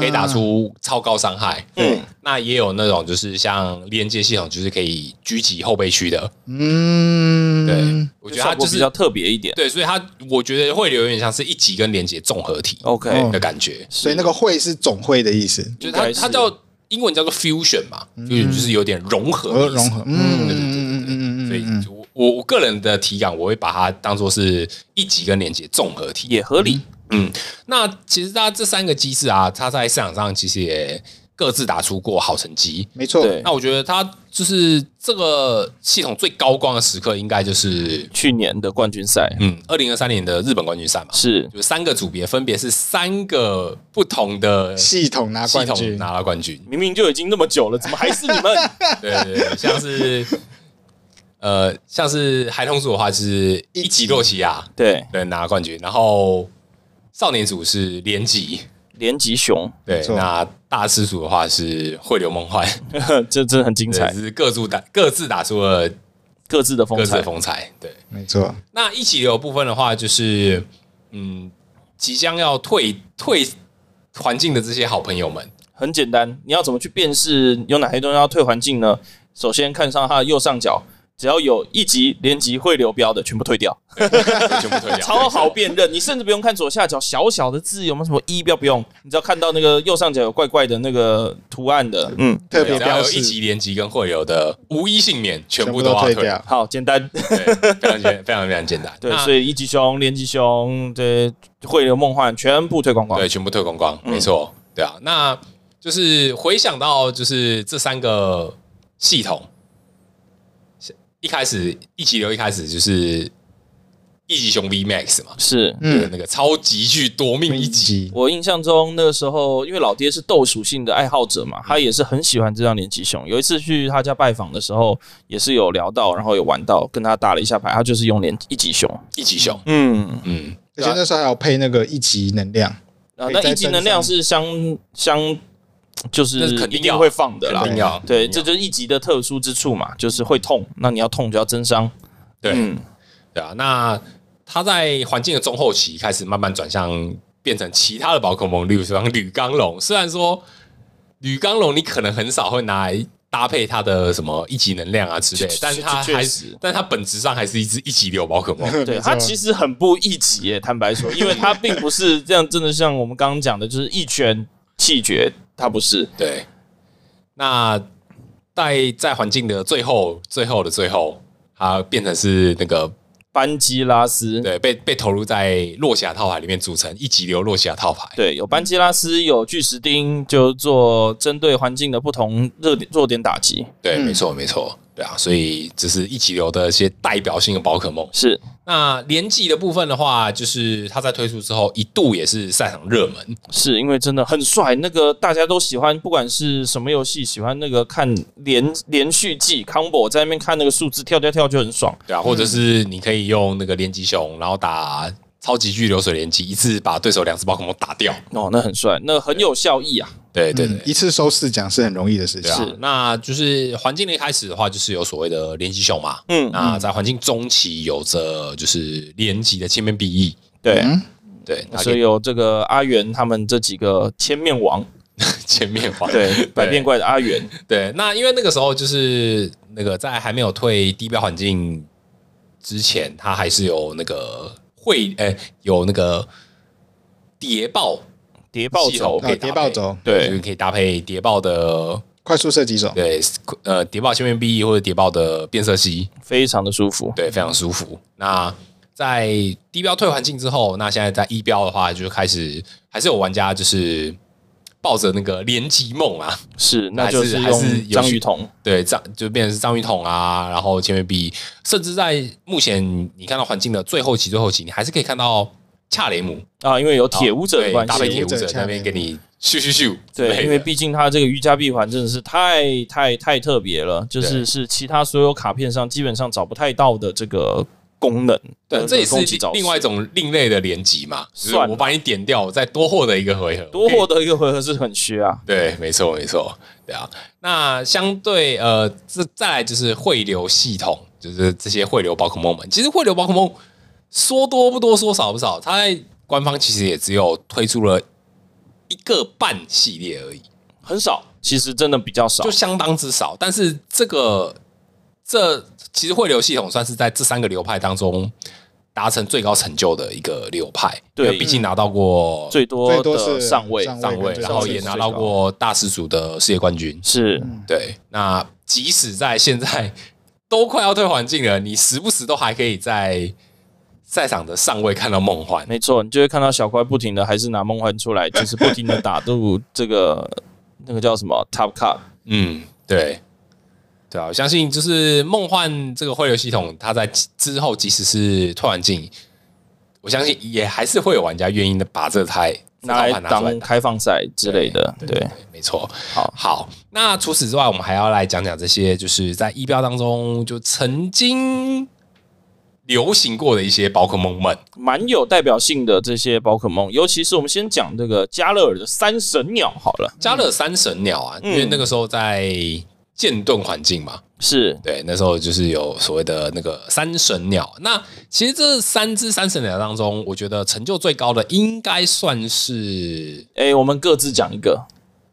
可以打出超高伤害。嗯，那也有那种就是像连接系统，就是可以狙击后备区的。嗯，对，我觉得它就是比较特别一点。对，所以它我觉得会有点像是一级跟连接综合体，OK。的感觉。所以那个会是总会的意思，就是它它叫英文叫做 fusion 嘛，fusion 就是有点融合，融合。嗯对对对对，所以我我个人的体感，我会把它当做是一级跟连接综合体，也合理。嗯，那其实它这三个机制啊，它在市场上其实也各自打出过好成绩，没错。那我觉得它就是这个系统最高光的时刻，应该就是去年的冠军赛。嗯，二零二三年的日本冠军赛嘛，是，就三个组别，分别是三个不同的系统拿冠军，拿了冠军。明明就已经那么久了，怎么还是你们？对对对，像是呃，像是孩童组的话，是一级洛奇亚，对对，拿了冠军，然后少年组是连吉。连吉雄，对，那大师组的话是汇流梦幻，这真的很精彩，是各自打各自打出了各自的风采，风采，对，没错。那一起流部分的话，就是嗯，即将要退退环境的这些好朋友们，很简单，你要怎么去辨识有哪些东西要退环境呢？首先看上它的右上角。只要有一级连级会流标的，全部退掉，全部退掉，超好辨认。你甚至不用看左下角小小的字有没有什么一标，不用，你只要看到那个右上角有怪怪的那个图案的，嗯，特别标有一级连级跟会流的，无一幸免，全部都要退掉。好，简单，非常简，非常非常简单。对，所以一级熊、连级熊、对会流梦幻全部退光光，对，全部退光光，没错，对啊。那就是回想到就是这三个系统。一开始一级流，一开始就是一级熊 V Max 嘛，是，嗯，那个超级巨夺命一级。我印象中那个时候，因为老爹是斗属性的爱好者嘛，他也是很喜欢这张连级熊。有一次去他家拜访的时候，也是有聊到，然后有玩到，跟他打了一下牌，他就是用连一级熊，一级熊，嗯嗯，而且那时候还要配那个一级能量，啊，那一级能量是相相。就是肯定会放的啦，对，这就是一级的特殊之处嘛，就是会痛，那你要痛就要增伤，对，嗯、对啊，那它在环境的中后期开始慢慢转向变成其他的宝可梦，例如说像铝钢龙，虽然说铝钢龙你可能很少会拿来搭配它的什么一级能量啊之类，但是它还是，但它本质上还是一只一级流宝可梦，对，它其实很不一级耶，坦白说，因为它并不是这样，真的像我们刚刚讲的，就是一拳气绝。它不是对，那在在环境的最后、最后的最后，它变成是那个班基拉斯，对，被被投入在洛奇亚套牌里面组成一级流洛奇亚套牌。对，有班基拉斯，有巨石钉，就做针对环境的不同热点弱点打击。对，没错，没错。对啊，所以这是一级流的一些代表性的宝可梦。是，那连击的部分的话，就是它在推出之后一度也是赛场热门，是因为真的很帅，那个大家都喜欢，不管是什么游戏，喜欢那个看连连续技 combo 在那边看那个数字跳跳跳就很爽。对啊，或者是你可以用那个连击熊，然后打超级巨流水连击，一次把对手两只宝可梦打掉。哦，那很帅，那很有效益啊。对对对、嗯，一次收四奖是很容易的事情。是，那就是环境的一开始的话，就是有所谓的连击熊嘛。嗯，那在环境中期有着就是连级的千面 BE。对、嗯、对，所以有这个阿元他们这几个千面王，千面王对百变怪的阿元。对，那因为那个时候就是那个在还没有退低标环境之前，他还是有那个会哎、欸、有那个谍报。谍报轴可以谍报轴，对，就是可以搭配谍报的快速射击手，对，呃，谍报千面 BE 或者谍报的变色蜥，非常的舒服，对，非常舒服。那在低标退环境之后，那现在在一标的话，就开始还是有玩家就是抱着那个联级梦啊，是，那就是还是章鱼桶，对，章就变成是章鱼桶啊，然后千面 BE，甚至在目前你看到环境的最后期、最后期，你还是可以看到。恰雷姆。啊，因为有铁舞者的关系，搭配铁舞者那边给你咻咻咻。对，因为毕竟它这个瑜伽闭环真的是太太太特别了，就是是其他所有卡片上基本上找不太到的这个功能。对，这也是另外一种另类的连击嘛。算，我把你点掉，我再多获得一个回合，多获得一个回合是很虚啊。对，没错没错，对啊。那相对呃，这再来就是汇流系统，就是这些汇流宝可梦们，其实汇流宝可梦。说多不多，说少不少。它在官方其实也只有推出了一个半系列而已，很少。其实真的比较少，就相当之少。但是这个这其实汇流系统算是在这三个流派当中达成最高成就的一个流派。对，毕竟拿到过最多的上位上位，然后也拿到过大师组的世界冠军。是对。那即使在现在都快要退环境了，你时不时都还可以在。赛场的上位看到梦幻，没错，你就会看到小怪不停的还是拿梦幻出来，就是不停的打入这个那个叫什么 Top Cut。嗯，对，对啊，我相信就是梦幻这个汇流系统，它在之后即使是退环境，我相信也还是会有玩家愿意的把这台拿来当开放赛之类的。对，没错。好，好，那除此之外，我们还要来讲讲这些，就是在一标当中就曾经。流行过的一些宝可梦们，蛮有代表性的这些宝可梦，尤其是我们先讲这个加勒尔的三神鸟好了。加勒尔三神鸟啊，因为那个时候在剑盾环境嘛，是对，那时候就是有所谓的那个三神鸟。那其实这三只三神鸟当中，我觉得成就最高的应该算是，哎，我们各自讲一个。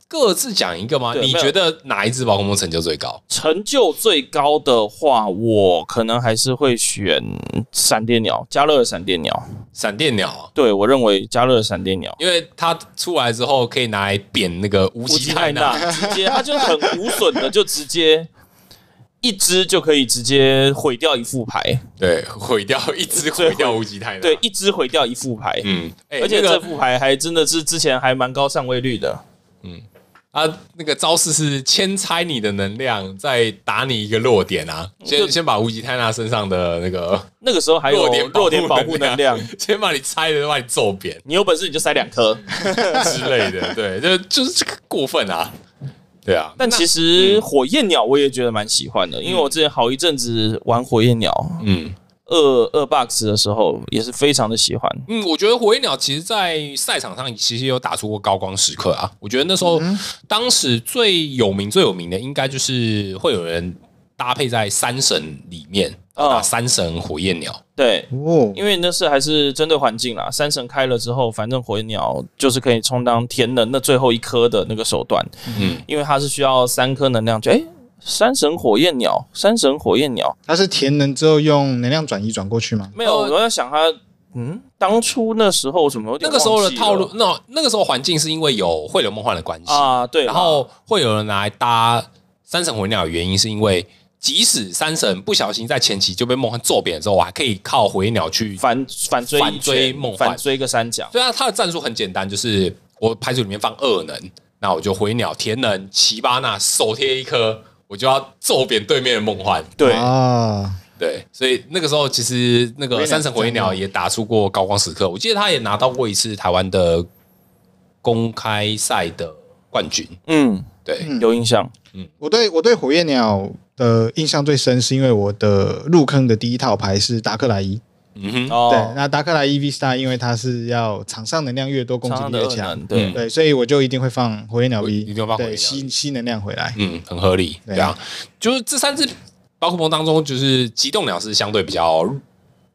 各自讲一个吗？你觉得哪一只宝可梦成就最高？成就最高的话，我可能还是会选闪电鸟，加勒尔闪电鸟。闪电鸟，对，我认为加勒尔闪电鸟，因为它出来之后可以拿来扁那个无极泰纳，直接它就很无损的，就直接一只就可以直接毁掉一副牌。对，毁掉一只，毁掉无极泰纳。对，一只毁掉一副牌。嗯，而且这副牌还真的是之前还蛮高上位率的。嗯。啊，那个招式是先拆你的能量，再打你一个弱点啊！先先把无极泰纳身上的那个 那个时候还有弱点弱点保护能量，先把你拆了，把你揍扁。你有本事你就塞两颗 之类的，对，就就是这个过分啊！对啊，但其实火焰鸟我也觉得蛮喜欢的，因为我之前好一阵子玩火焰鸟，嗯。二二 box 的时候也是非常的喜欢。嗯，我觉得火焰鸟其实，在赛场上其实有打出过高光时刻啊。我觉得那时候，当时最有名最有名的，应该就是会有人搭配在三神里面打三神火焰鸟。对，因为那是还是针对环境啦。三神开了之后，反正火焰鸟就是可以充当填能那最后一颗的那个手段。嗯，因为它是需要三颗能量，就哎。山神火焰鸟，山神火焰鸟，它是填能之后用能量转移转过去吗？没有，我在想它，嗯，当初那时候什么？那个时候的套路，那那个时候环境是因为有汇流梦幻的关系啊，对，然后会有人拿来搭山神火焰鸟的原因，是因为即使山神不小心在前期就被梦幻揍扁的时候，我还可以靠火焰鸟去反反追反追梦幻，反追一个三角。对啊，它的战术很简单，就是我牌组里面放二能，那我就火焰鸟填能奇巴纳手贴一颗。我就要揍扁对面的梦幻，对。啊，对，所以那个时候其实那个三神火焰鸟也打出过高光时刻，我记得他也拿到过一次台湾的公开赛的冠军，嗯，对，有印象，嗯，我对我对火焰鸟的印象最深，是因为我的入坑的第一套牌是达克莱伊。嗯哼，对，那达克莱伊 V Star，因为它是要场上能量越多，攻击力越强，对。对，所以我就一定会放火焰鸟 V，一定放火焰鸟，吸吸能量回来，嗯，很合理，对。啊，就是这三只宝可梦当中，就是机动鸟是相对比较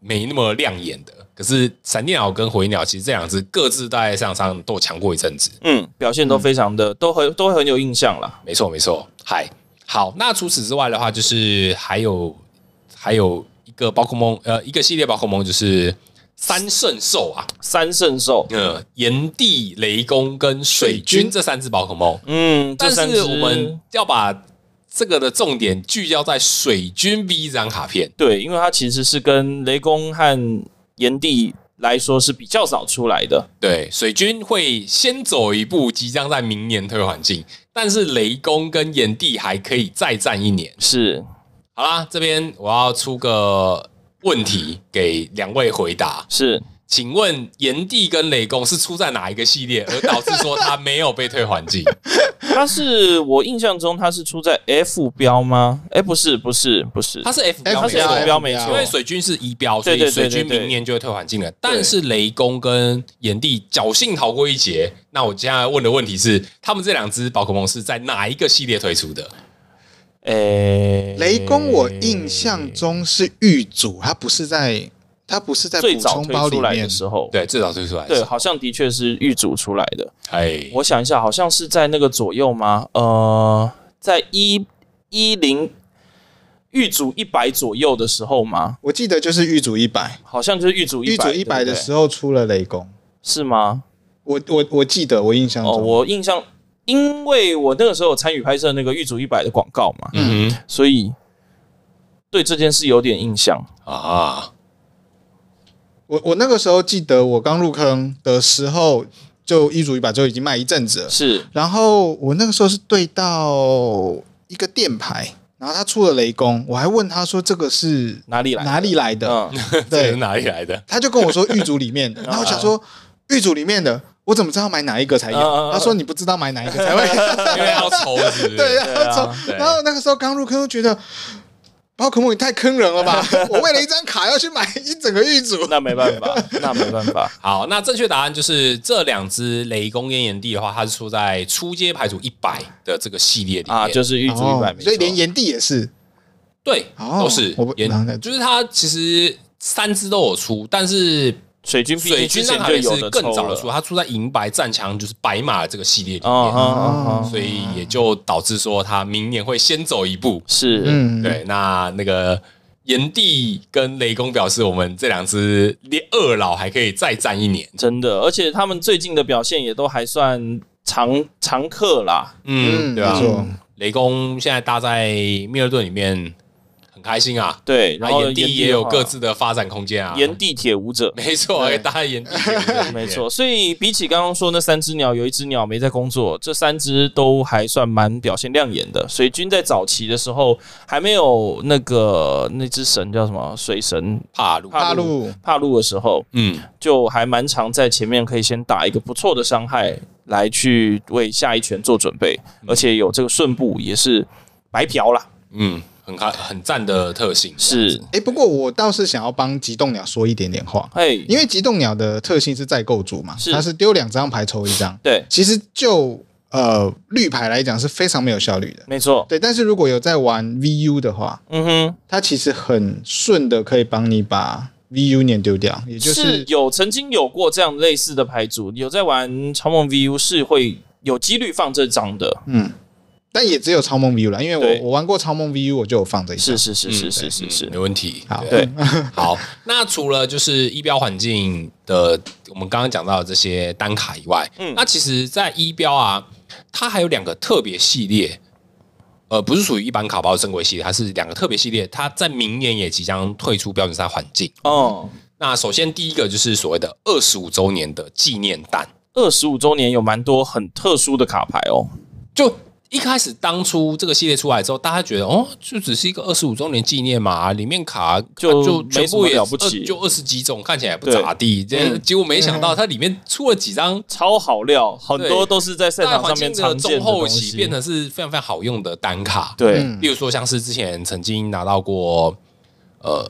没那么亮眼的，可是闪电鸟跟火焰鸟其实这两只各自在赛场上都强过一阵子，嗯，表现都非常的都很都很有印象啦，没错没错，嗨，好，那除此之外的话，就是还有还有。一个宝可梦，呃，一个系列宝可梦就是三圣兽啊，三圣兽，呃，炎帝、雷公跟水军这三只宝可梦，嗯，但是我们要把这个的重点聚焦在水军 V 这张卡片，对，因为它其实是跟雷公和炎帝来说是比较早出来的，对，水军会先走一步，即将在明年退环境，但是雷公跟炎帝还可以再战一年，是。好啦，这边我要出个问题给两位回答。是，请问炎帝跟雷公是出在哪一个系列，而导致说他没有被退环境？他是我印象中他是出在 F 标吗？哎、欸，不是，不是，不是，他是 F 标，他是 F 标没错。因为水军是 E 标，所以水军明年就会退环境了。但是雷公跟炎帝侥幸逃过一劫。那我接下来问的问题是，他们这两只宝可梦是在哪一个系列推出的？诶，欸、雷公，我印象中是玉主，他不是在，他不是在最早包里面的时候，对，最早推出来，对，好像的确是玉主出来的。哎嘿，我想一下，好像是在那个左右吗？呃，在一一零玉主一百左右的时候吗？我记得就是玉主一百，好像就是玉组一百。玉组一百的时候出了雷公，是吗？我我我记得，我印象中，哦，我印象，因为我那个时候有参与拍摄那个玉组一百的广告嘛，嗯，所以对这件事有点印象啊。我我那个时候记得，我刚入坑的时候，就玉组一百就已经卖一阵子了，是。然后我那个时候是对到一个电牌。然后他出了雷公，我还问他说：“这个是哪里来？哪里来的？嗯、对，哪里来的？”他就跟我说：“玉组里面的。”然后我想说：“ 玉组里面的，我怎么知道买哪一个才有？”他说：“你不知道买哪一个才会，因为要抽？对，要抽。然后那个时候刚入坑，就觉得。宝可梦也太坑人了吧！我为了一张卡要去买一整个玉组，那没办法，那没办法。好，那正确答案就是这两只雷公跟炎帝的话，它是出在初阶牌组一百的这个系列里面啊，就是玉组一百，所以连炎帝也是，对，都是炎，就是它其实三只都有出，但是。水军，水军那还是更早的出，它出在银白战强，就是白马这个系列里面，所以也就导致说它明年会先走一步。是，嗯，对。那那个炎帝跟雷公表示，我们这两只连二老还可以再战一年，真的。而且他们最近的表现也都还算常常客啦。嗯，对啊。雷公现在搭在密尔顿里面。开心啊，对，然后炎帝也有各自的发展空间啊。炎帝铁舞者，没错，大家炎帝铁舞者，没错。所以比起刚刚说那三只鸟，有一只鸟没在工作，这三只都还算蛮表现亮眼的。水军在早期的时候还没有那个那只神叫什么水神？帕路帕路帕路的时候，嗯，就还蛮常在前面可以先打一个不错的伤害，来去为下一拳做准备，而且有这个顺步也是白嫖了，嗯。很开很赞的特性。是，哎，不过我倒是想要帮极冻鸟说一点点话，嘿，因为极冻鸟的特性是再构筑嘛，它是丢两张牌抽一张，对，其实就呃绿牌来讲是非常没有效率的，没错，对，但是如果有在玩 VU 的话，嗯哼，它其实很顺的可以帮你把 VU 念丢掉，也就是有曾经有过这样类似的牌组，有在玩超梦 VU 是会有几率放这张的，嗯。但也只有超梦 VU 了，因为我我玩过超梦 VU，我就有放这一。是是是是是是是，没问题。好，对，好。那除了就是一标环境的，我们刚刚讲到的这些单卡以外，嗯，那其实，在一标啊，它还有两个特别系列，呃，不是属于一般卡包的正规系列，它是两个特别系列，它在明年也即将退出标准赛环境。哦，那首先第一个就是所谓的二十五周年的纪念蛋，二十五周年有蛮多很特殊的卡牌哦，就。一开始当初这个系列出来之后，大家觉得哦，就只是一个二十五周年纪念嘛，里面卡就就全部也了不起，就二十几种，看起来也不咋地。这结果没想到它里面出了几张超好料，很多都是在赛场上面常见的中后期变成是非常非常好用的单卡。对，例如说像是之前曾经拿到过呃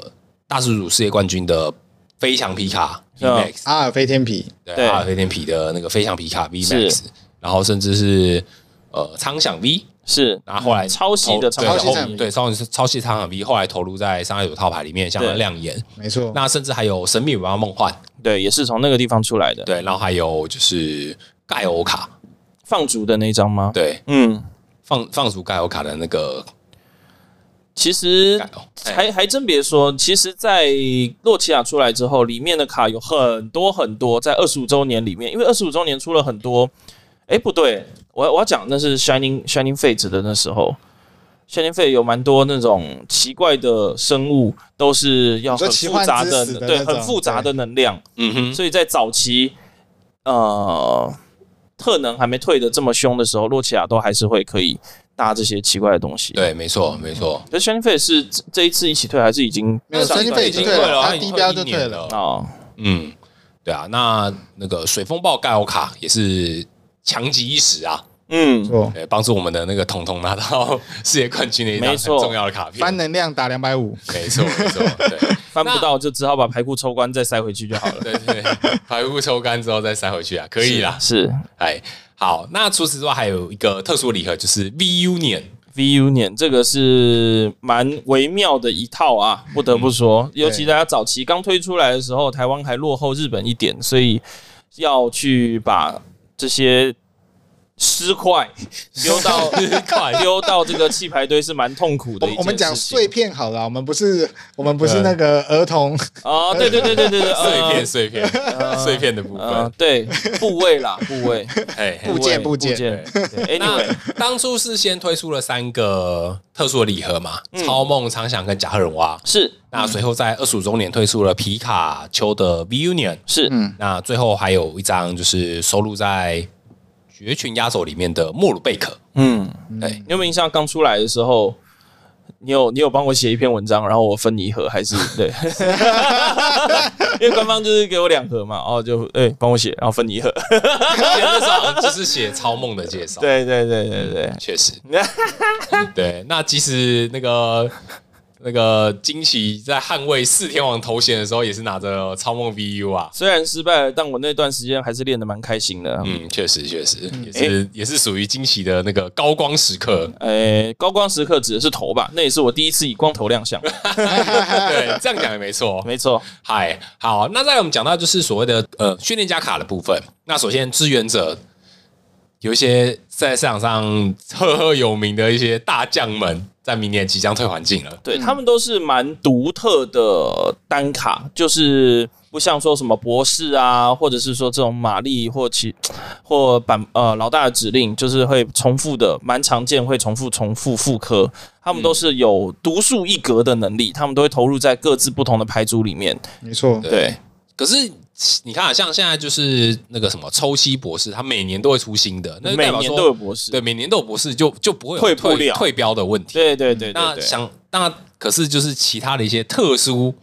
大师组世界冠军的飞翔皮卡 VMAX 阿尔飞天皮，对阿尔飞天皮的那个飞翔皮卡 VMAX，然后甚至是。呃，苍响 V 是，然后后来超细的超细，对，超细超细苍响 V，后来投入在商业组套牌里面，相当亮眼。没错，那甚至还有神秘五八梦幻，对，也是从那个地方出来的。对，然后还有就是盖欧卡。放逐的那张吗？对，嗯，放放逐盖欧卡的那个，其实还还真别说，其实，在洛奇亚出来之后，里面的卡有很多很多，在二十五周年里面，因为二十五周年出了很多。哎，不对，我我要讲那是 Shining Shining Fate 的那时候，Shining Fate 有蛮多那种奇怪的生物，都是要很复杂的，的对，很复杂的能量。嗯哼，所以在早期，呃，特能还没退的这么凶的时候，洛奇亚都还是会可以搭这些奇怪的东西。对，没错，没错。那 Shining Fate 是这一次一起退，还是已经没有？Shining Fate 已经退了，它低标就退了。哦，嗯，对啊，那那个水风暴盖欧卡也是。强极一时啊，嗯，对，帮助我们的那个彤彤拿到世界冠军的一张很重要的卡片，翻能量打两百五，没错没错，对，翻不到就只好把牌库抽干再塞回去就好了，对对，牌库抽干之后再塞回去啊，可以啦，是，哎，好，那除此之外还有一个特殊礼盒，就是 V Union，V Union 这个是蛮微妙的一套啊，不得不说，尤其大家早期刚推出来的时候，台湾还落后日本一点，所以要去把。这些尸块丢到丢到这个弃牌堆是蛮痛苦的。我们讲碎片好了，我们不是我们不是那个儿童。哦，对对对对对对，碎片碎片碎片的部分，对部位啦部位，哎部件 部件。Anyway，当初是先推出了三个特殊的礼盒嘛，超梦、苍响跟甲贺忍蛙是。那随后在二十五周年推出了皮卡丘的 V Union 是。那最后还有一张就是收录在。绝群压轴里面的莫鲁贝克，嗯，对，你有没有印象？刚出来的时候，你有你有帮我写一篇文章，然后我分你一盒，还是 对？因为官方就是给我两盒嘛，然后就哎帮我写，然后分你一盒。那时候就是写超梦的介绍，对对对对对，确实。对，那即使那个。那个惊奇在捍卫四天王头衔的时候，也是拿着超梦 VU 啊。虽然失败了，但我那段时间还是练得蛮开心的。嗯，确实确实，也是、欸、也是属于惊奇的那个高光时刻。诶、欸，高光时刻指的是头吧？那也是我第一次以光头亮相。对，这样讲也没错，没错。嗨，好，那再来我们讲到就是所谓的呃训练家卡的部分。那首先支援者有一些在市场上赫赫有名的一些大将们。在明年即将退环境了，对，他们都是蛮独特的单卡，就是不像说什么博士啊，或者是说这种玛丽或其或板呃老大的指令，就是会重复的，蛮常见会重复重复复刻，他们都是有独树一格的能力，他们都会投入在各自不同的牌组里面，没错，对，可是。你看，像现在就是那个什么抽西博士，他每年都会出新的，那每年都有博士，对，每年都有博士，就就不会有退退标的问题。对对对，对，那想那可是就是其他的一些特殊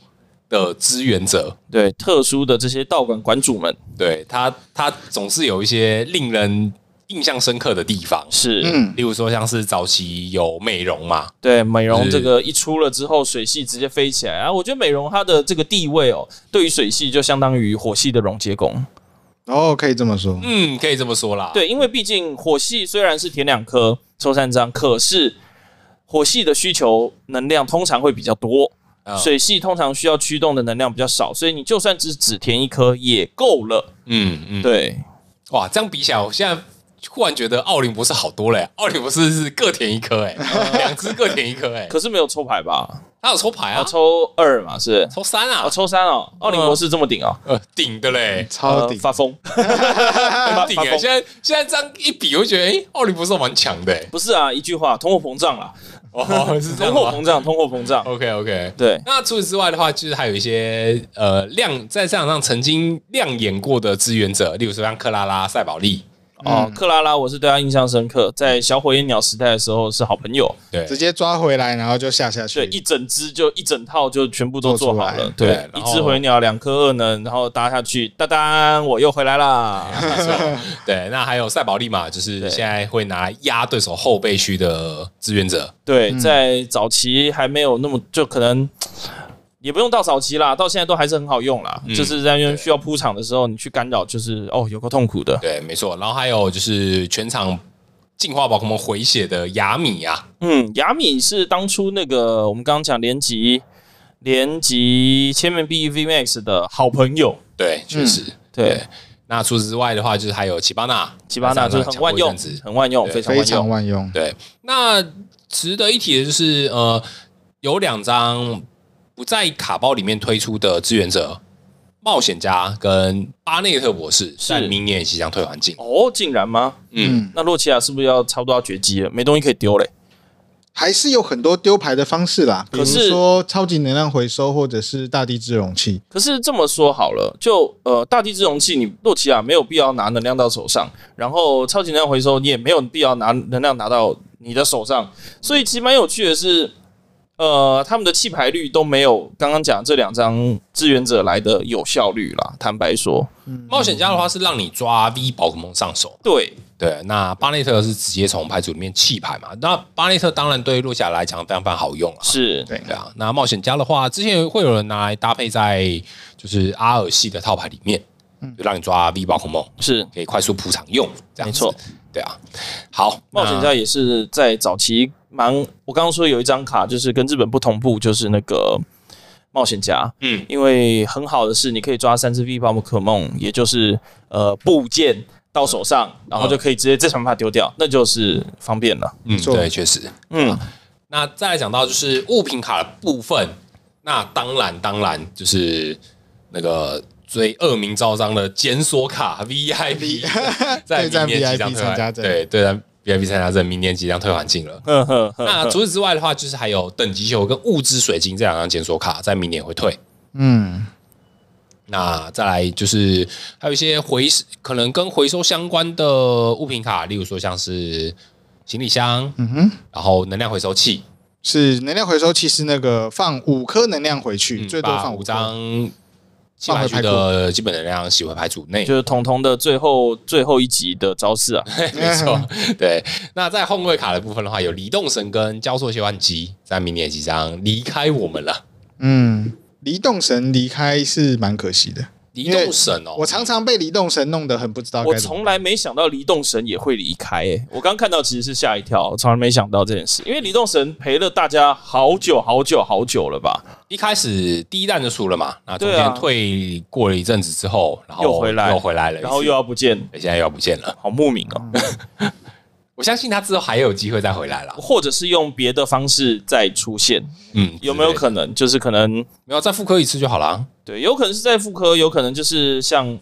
的支援者，对特殊的这些道馆馆主们，对他他总是有一些令人。印象深刻的地方。是，嗯，例如说像是早期有美容嘛，对，美容这个一出了之后，水系直接飞起来。啊！我觉得美容它的这个地位哦，对于水系就相当于火系的溶解工。哦，可以这么说，嗯，可以这么说啦。对，因为毕竟火系虽然是填两颗抽三张，可是火系的需求能量通常会比较多，水系通常需要驱动的能量比较少，所以你就算只只填一颗也够了。嗯嗯，对，哇，这样比起来，我现在。忽然觉得奥林博士好多嘞，奥林博士是各填一颗哎，两只各填一颗哎，可是没有抽牌吧？他有抽牌啊，抽二嘛是？抽三啊？抽三哦，奥林博士这么顶哦，呃，顶的嘞，超顶，发疯，顶 哎！现在现在这样一比，我觉得哎，奥林博士蛮强的。不是啊，一句话，通货膨胀了。哦，是通货膨胀，通货膨胀。OK OK，对。那除此之外的话，就是还有一些呃亮在赛场上曾经亮眼过的支援者，例如说像克拉拉、赛宝莉。哦，克拉拉，我是对他印象深刻，在小火焰鸟时代的时候是好朋友，对，直接抓回来，然后就下下去，对，一整只就一整套就全部都做好了，对，一只火焰鸟，两颗二能，然后搭下去，哒哒，我又回来啦，对，那还有赛宝利嘛，就是现在会拿压对手后备区的志愿者，对，在早期还没有那么就可能。也不用到早期啦，到现在都还是很好用啦。嗯、就是在需要铺场的时候，你去干扰，就是哦，有个痛苦的。对，没错。然后还有就是全场进化宝可梦回血的雅米啊。嗯，雅米是当初那个我们刚刚讲连级连级千面 B V Max 的好朋友。对，确实。嗯、对，对。那除此之外的话，就是还有奇巴纳，奇巴纳就是很万用，很万用，非常非常万用。对。那值得一提的就是，呃，有两张。不在卡包里面推出的志愿者，冒险家跟巴内特博士，在明年也即将退环境哦，竟然吗？嗯，那洛奇亚是不是要差不多要绝迹了？没东西可以丢嘞？还是有很多丢牌的方式啦，比如说超级能量回收，或者是大地之容器。可是这么说好了，就呃，大地之容器，你洛奇亚没有必要拿能量到手上，然后超级能量回收，你也没有必要拿能量拿到你的手上，所以其实蛮有趣的是。呃，他们的弃牌率都没有刚刚讲这两张志愿者来的有效率啦。坦白说，嗯、冒险家的话是让你抓 V 宝可梦上手。对对，那巴内特是直接从牌组里面弃牌嘛？那巴内特当然对洛奇亚来讲非常非常好用啊。是，对对啊。那冒险家的话，之前会有人拿来搭配在就是阿尔系的套牌里面，嗯，就让你抓 V 宝可梦，是可以快速铺场用。这样没错，对啊。好，冒险家也是在早期。蛮，我刚刚说有一张卡，就是跟日本不同步，就是那个冒险家。嗯，因为很好的是，你可以抓三只 V 宝可梦，也就是呃部件到手上，然后就可以直接这想办法丢掉，那就是方便了。嗯，对，确实。嗯，那再来讲到就是物品卡的部分，那当然当然就是那个最恶名昭彰的检索卡 VIP，在明年即将退还，对对的 VIP 参加证，明年即将退还金了。那除此之外的话，就是还有等级球跟物资水晶这两张检索卡，在明年会退。嗯。那再来就是还有一些回可能跟回收相关的物品卡，例如说像是行李箱，嗯哼，然后能量回收器是能量回收器是那个放五颗能量回去，嗯、最多放五张七百 G 的基本能量洗回牌组内，就是彤彤的最后最后一集的招式啊，没错，对。那在后位卡的部分的话，有离动神跟交错切换机，在明年即将离开我们了，嗯。离动神离开是蛮可惜的。移动神哦，我常常被离动神弄得很不知道。我从来没想到离动神也会离开，诶，我刚看到其实是吓一跳，我从来没想到这件事。因为离动神陪了大家好久好久好久了吧？一开始第一弹就输了嘛，那中间退过了一阵子之后，然后又回来，又回来了，然后又要不见，现在又要不见了，好莫名哦。我相信他之后还有机会再回来了，或者是用别的方式再出现。嗯，有没有可能？就是可能没有再复刻一次就好了。对，有可能是再复刻，有可能就是像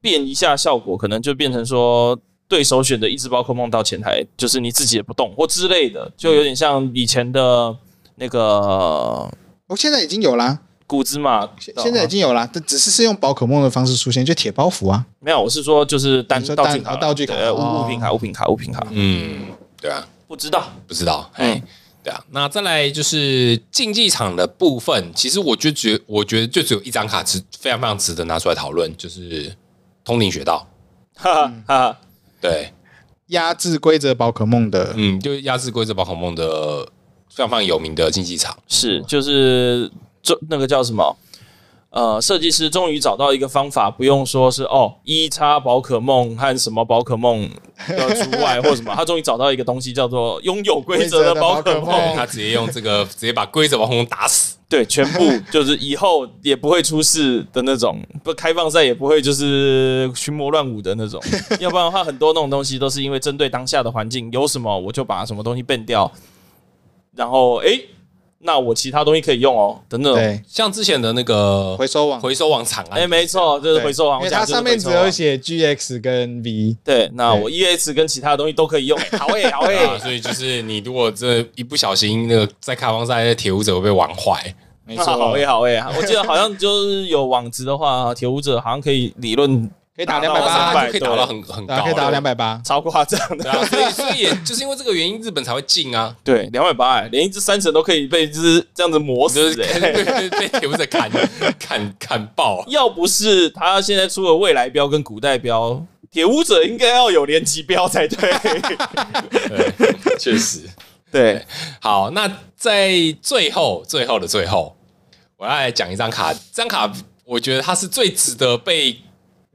变一下效果，可能就变成说对手选的一只宝可梦到前台，就是你自己也不动或之类的，就有点像以前的那个。我现在已经有啦。古兹嘛，现在已经有了，但只是是用宝可梦的方式出现，就铁包袱啊。没有，我是说就是单道具卡、道具卡、物物品卡、物品卡、物品卡。嗯，对啊，不知道，不知道。哎，对啊。那再来就是竞技场的部分，其实我就觉，我觉得就只有一张卡是非常非常值得拿出来讨论，就是通灵学道。哈哈哈，对，压制规则宝可梦的，嗯，就压制规则宝可梦的非常非常有名的竞技场，是就是。这那个叫什么？呃，设计师终于找到一个方法，不用说是哦，一叉宝可梦和什么宝可梦要除外或什么，他终于找到一个东西叫做拥有规则的宝可梦。他直接用这个直接把规则宝可梦打死，对，全部就是以后也不会出事的那种，不开放赛也不会就是群魔乱舞的那种。要不然的话，很多那种东西都是因为针对当下的环境，有什么我就把什么东西变掉，然后诶。那我其他东西可以用哦，等等，对，像之前的那个回收网，回收网厂啊。哎，没错，就是回收网，因为它上面只有写 GX 跟 V，对，那我 EX 跟其他东西都可以用，好诶，好诶，所以就是你如果这一不小心，那个在开放赛，铁舞者会被玩坏，没错，好诶，好诶，我记得好像就是有网子的话，铁舞者好像可以理论。可以打两百八，可以打到很很高，可以打到两百八，超夸张的。所以，所以也就是因为这个原因，日本才会禁啊。对，两百八，连一只三神都可以被就是这样子磨死，被被铁子砍 砍砍爆。要不是他现在出了未来标跟古代标，铁舞者应该要有连级标才对。对，确实。对，好，那在最后最后的最后，我要来讲一张卡。这张卡，我觉得它是最值得被。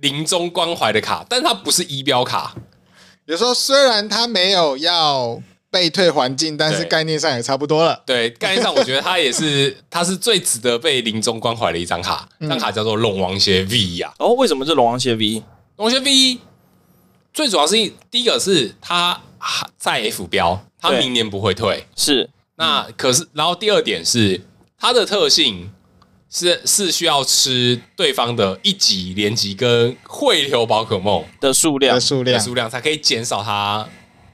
临终关怀的卡，但它不是仪表卡。有时候虽然它没有要被退环境，但是概念上也差不多了。对，概念上我觉得它也是，它是最值得被临终关怀的一张卡。这张卡叫做龙王鞋 V 呀。哦，为什么是龙王鞋 V？龙王鞋 V 最主要是第一个是它在 F 标，它明年不会退。是，那可是，然后第二点是它的特性。是是需要吃对方的一级连级跟汇流宝可梦的数量，数量数量才可以减少它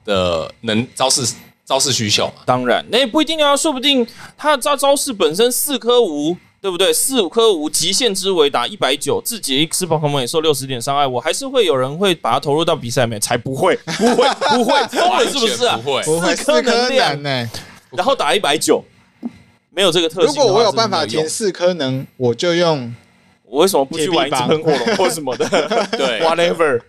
的能招式招式需求。当然，那也不一定啊，说不定它的招招式本身四颗无，对不对？四五颗无极限之围打一百九，自己一只宝可梦也受六十点伤害，我还是会有人会把它投入到比赛里面，才不会，不会，不会，疯了是不是啊？不会，四颗能量呢，然后打一百九。没有这个特性。如果我有办法填四颗能，我就用。我为什么不去玩一只喷火龙或什么的？对，whatever。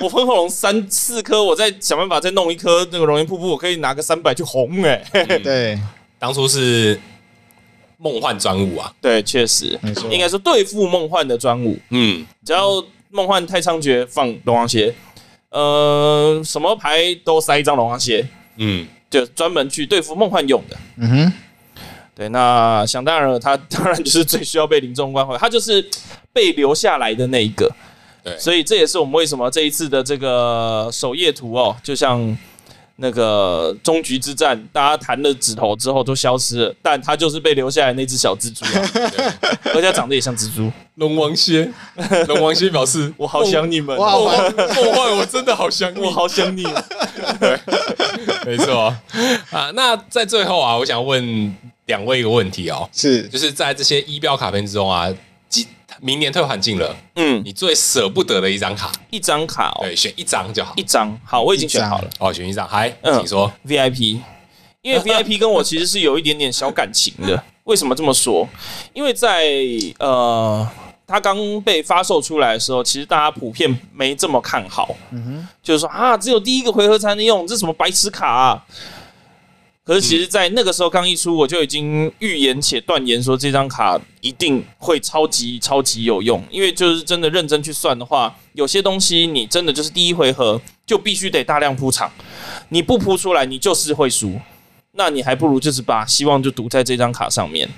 我喷火龙三四颗，我再想办法再弄一颗那个熔岩瀑布，我可以拿个三百去红哎、欸。对，当初是梦幻专武啊。对，确实，应该说对付梦幻的专武。嗯，只要梦幻太猖獗，放龙王蝎。呃，什么牌都塞一张龙王蝎。嗯，就专门去对付梦幻用的。嗯哼。对，那想当然了，他当然就是最需要被临终关怀，他就是被留下来的那一个。对，所以这也是我们为什么这一次的这个首页图哦，就像。那个终局之战，大家弹了指头之后都消失了，但他就是被留下来那只小蜘蛛啊，对，而且长得也像蜘蛛。龙王蝎，龙王蝎表示我好想你们，梦幻，梦幻，我真的好想你，我好想你。对，没错。啊。那在最后啊，我想问两位一个问题哦，是，就是在这些一标卡片之中啊。明年退还进了，嗯，你最舍不得的一张卡，一张卡哦，对，选一张就好，一张，好，我已经选好了，哦，选一张，嗨，嗯，请说，VIP，因为 VIP 跟我其实是有一点点小感情的，为什么这么说？因为在呃，它刚被发售出来的时候，其实大家普遍没这么看好，嗯哼，就是说啊，只有第一个回合才能用，这什么白痴卡啊？可是，其实，在那个时候刚一出，我就已经预言且断言说，这张卡一定会超级超级有用。因为就是真的认真去算的话，有些东西你真的就是第一回合就必须得大量铺场，你不铺出来，你就是会输。那你还不如就是把希望就赌在这张卡上面。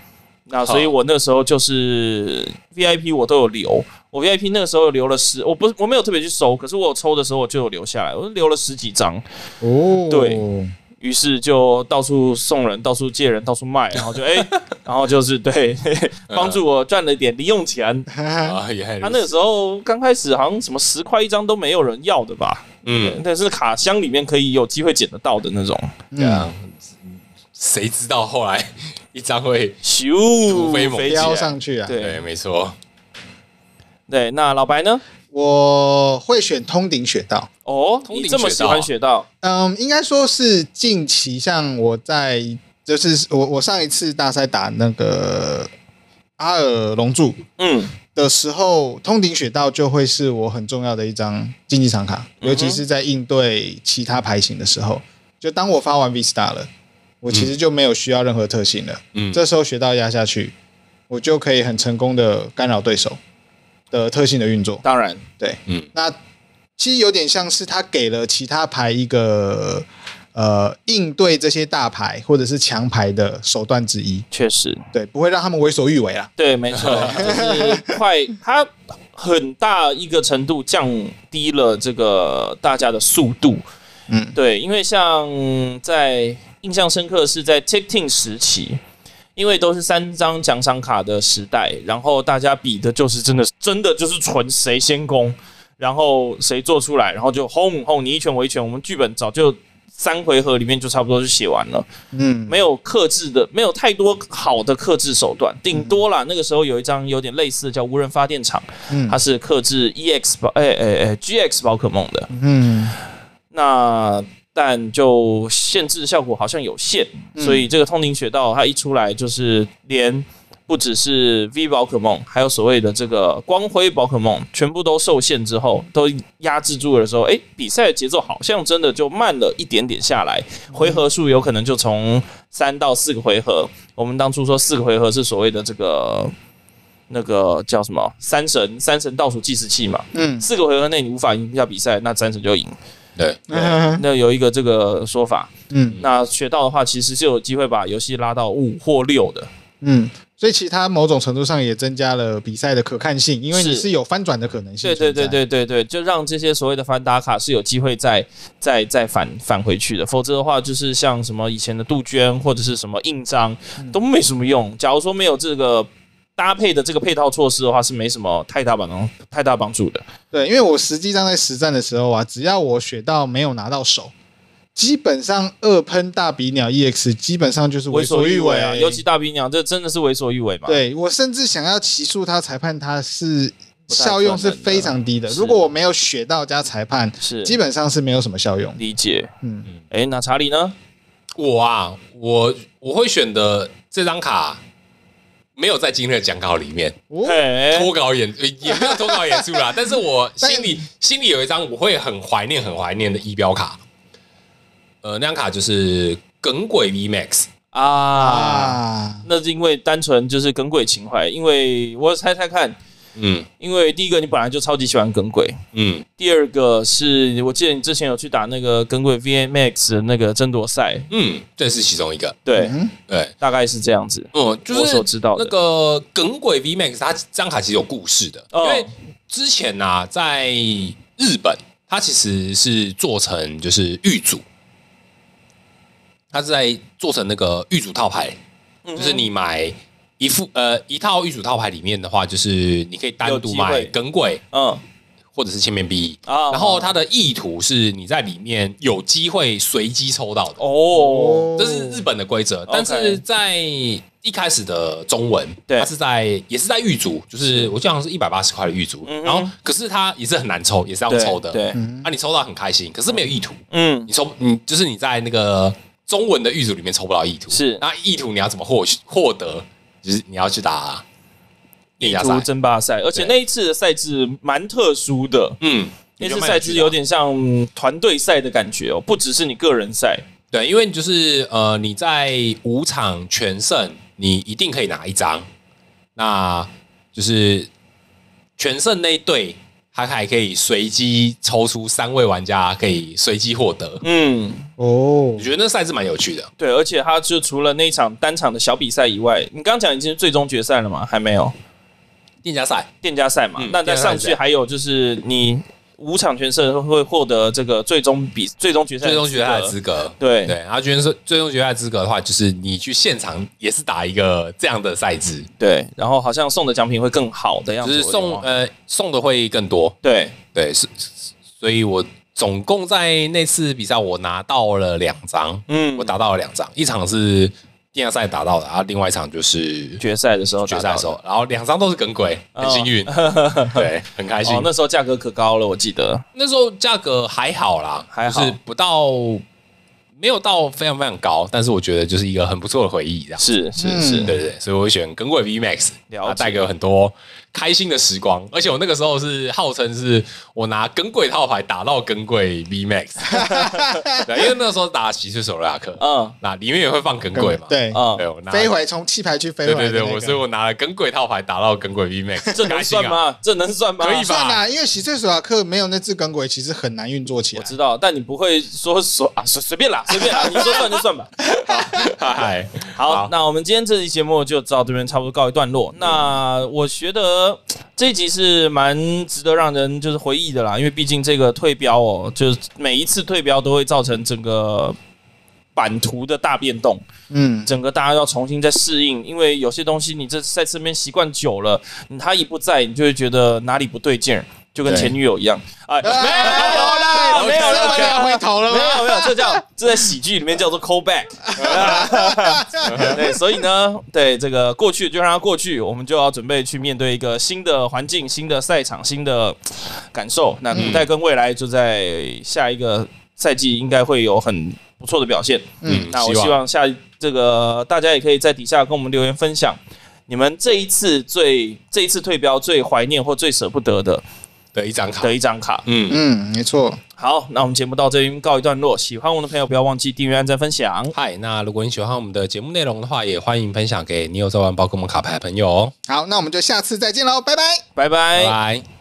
那所以我那时候就是 VIP 我都有留，我 VIP 那个时候留了十，我不我没有特别去收，可是我有抽的时候我就有留下来，我留了十几张。哦，对。于是就到处送人，到处借人，到处卖，然后就哎、欸，然后就是对，帮助我赚了一点零用钱。他那个时候刚开始好像什么十块一张都没有人要的吧？嗯，但是卡箱里面可以有机会捡得到的那种。对啊，谁知道后来一张会咻突飞猛飙上去啊？对，对，没错。对，那老白呢？我会选通顶雪道哦，你这么喜欢雪道？嗯，应该说是近期，像我在就是我我上一次大赛打那个阿尔龙柱嗯的时候，通顶雪道就会是我很重要的一张竞技场卡，尤其是在应对其他牌型的时候。就当我发完 V Star 了，我其实就没有需要任何特性了。嗯，这时候学到压下去，我就可以很成功的干扰对手。的特性的运作，当然对，嗯，那其实有点像是他给了其他牌一个呃应对这些大牌或者是强牌的手段之一，确实，对，不会让他们为所欲为啊，对，没错，就是快，它很大一个程度降低了这个大家的速度，嗯，对，因为像在印象深刻的是在 TikTok 时期。因为都是三张奖赏卡的时代，然后大家比的就是真的，真的就是纯谁先攻，然后谁做出来，然后就轰轰你一拳我一拳。我们剧本早就三回合里面就差不多就写完了，嗯，没有克制的，没有太多好的克制手段，顶多啦。那个时候有一张有点类似的叫无人发电厂，嗯，它是克制 EX 宝哎哎哎 GX 宝可梦的，嗯，那。但就限制效果好像有限，所以这个通灵雪道它一出来就是连不只是 V 宝可梦，还有所谓的这个光辉宝可梦，全部都受限之后，都压制住了的时候，哎，比赛的节奏好像真的就慢了一点点下来，回合数有可能就从三到四个回合。我们当初说四个回合是所谓的这个那个叫什么三神三神倒数计时器嘛，嗯，四个回合内你无法赢下比赛，那三神就赢。对，那有一个这个说法，嗯，那学到的话，其实是有机会把游戏拉到五或六的，嗯，所以其他某种程度上也增加了比赛的可看性，因为你是。有翻转的可能性，对对对对对对，就让这些所谓的翻打卡是有机会再再再返返回去的，否则的话，就是像什么以前的杜鹃或者是什么印章都没什么用。假如说没有这个。搭配的这个配套措施的话，是没什么太大帮太大帮助的。对，因为我实际上在实战的时候啊，只要我雪道没有拿到手，基本上二喷大比鸟 EX 基本上就是为所欲为啊。尤其大比鸟，这真的是为所欲为嘛？对，我甚至想要起诉他裁判，他是效用是非常低的。如果我没有雪到加裁判，是基本上是没有什么效用。理解。嗯嗯。哎，那查理呢？我啊，我我会选的这张卡。没有在今天的讲稿里面脱稿演 也没有脱稿演出啦，但是我心里心里有一张我会很怀念很怀念的仪表卡，呃，那张卡就是耿鬼 VMAX 啊，啊。那是因为单纯就是耿鬼情怀，因为我猜猜看。嗯，因为第一个你本来就超级喜欢耿鬼，嗯，第二个是我记得你之前有去打那个耿鬼 VMAX 的那个争夺赛，嗯，这是其中一个，对，对，大概是这样子，嗯，就是我所知道的。那个耿鬼 VMAX，它这张卡其实有故事的，因为之前呢、啊，在日本，它其实是做成就是玉组，它是在做成那个玉组套牌，嗯、就是你买一副呃一套玉组套牌里面的话，就是你可以单独买耿鬼，嗯。或者是千面 B，然后它的意图是你在里面有机会随机抽到的哦，这是日本的规则。但是在一开始的中文，它是在也是在玉组，就是我记得好像是一百八十块的玉组，然后可是它也是很难抽，也是要抽的。对，啊，你抽到很开心，可是没有意图。嗯，你抽你就是你在那个中文的玉组里面抽不到意图，是那意图你要怎么获获得？就是你要去打。地图争霸赛，而且那一次的赛制蛮特殊的。嗯，那次赛制有点像团队赛的感觉哦，不只是你个人赛。对，因为就是呃，你在五场全胜，你一定可以拿一张。那就是全胜那一队，他还可以随机抽出三位玩家，可以随机获得。嗯，哦，我觉得那赛制蛮有趣的。对，而且他就除了那一场单场的小比赛以外，你刚刚讲已经是最终决赛了吗？还没有。店家赛，店家赛嘛，嗯、那再上去还有就是你五场全胜会获得这个最终比最终决赛最终决赛的资格。对对，然后决赛最终决赛资格的话，就是你去现场也是打一个这样的赛制。对，然后好像送的奖品会更好的样子，就是送呃送的会更多。对对是，所以我总共在那次比赛我拿到了两张，嗯，我拿到了两张，一场是。电竞赛打到的，然后另外一场就是决赛的时候，决赛的时候，然后两张都是耿鬼，很幸运，对，很开心。那时候价格可高了，我记得。那时候价格还好啦，还好，就是不到。没有到非常非常高，但是我觉得就是一个很不错的回忆，这样是是是，对对，所以我会选耿鬼 V Max，它带给我很多开心的时光。而且我那个时候是号称是我拿耿鬼套牌打到耿鬼 V Max，对，因为那个时候打骑士索罗亚克，嗯，那里面也会放耿鬼嘛，对，嗯，对，我拿飞回从弃牌区飞回，对对对，我所以我拿了耿鬼套牌打到耿鬼 V Max，这能算吗？这能算吗？可以吧？算啊，因为骑士手拉克没有那只耿鬼，其实很难运作起来。我知道，但你不会说说啊，随随便啦。随便啦，你说算就算吧。好，嗨，好，那我们今天这期节目就到这边差不多告一段落。那我觉得这一集是蛮值得让人就是回忆的啦，因为毕竟这个退标哦，就是每一次退标都会造成整个版图的大变动。嗯，整个大家要重新再适应，因为有些东西你这在身边习惯久了，他一不在，你就会觉得哪里不对劲儿。就跟前女友一样，哎，没有啦，没有了，要回头了，没有没有，这叫这在喜剧里面叫做 call back。对，所以呢，对这个过去就让它过去，我们就要准备去面对一个新的环境、新的赛场、新的感受。那古代跟未来就在下一个赛季应该会有很不错的表现。嗯，那我希望下这个大家也可以在底下跟我们留言分享，你们这一次最这一次退标最怀念或最舍不得的。的一张卡，的一张卡，嗯嗯，没错。好，那我们节目到这边告一段落。喜欢我们的朋友，不要忘记订阅、按赞、分享。嗨，那如果你喜欢我们的节目内容的话，也欢迎分享给你有在玩宝可梦卡牌的朋友哦。好，那我们就下次再见喽，拜拜，拜拜，拜。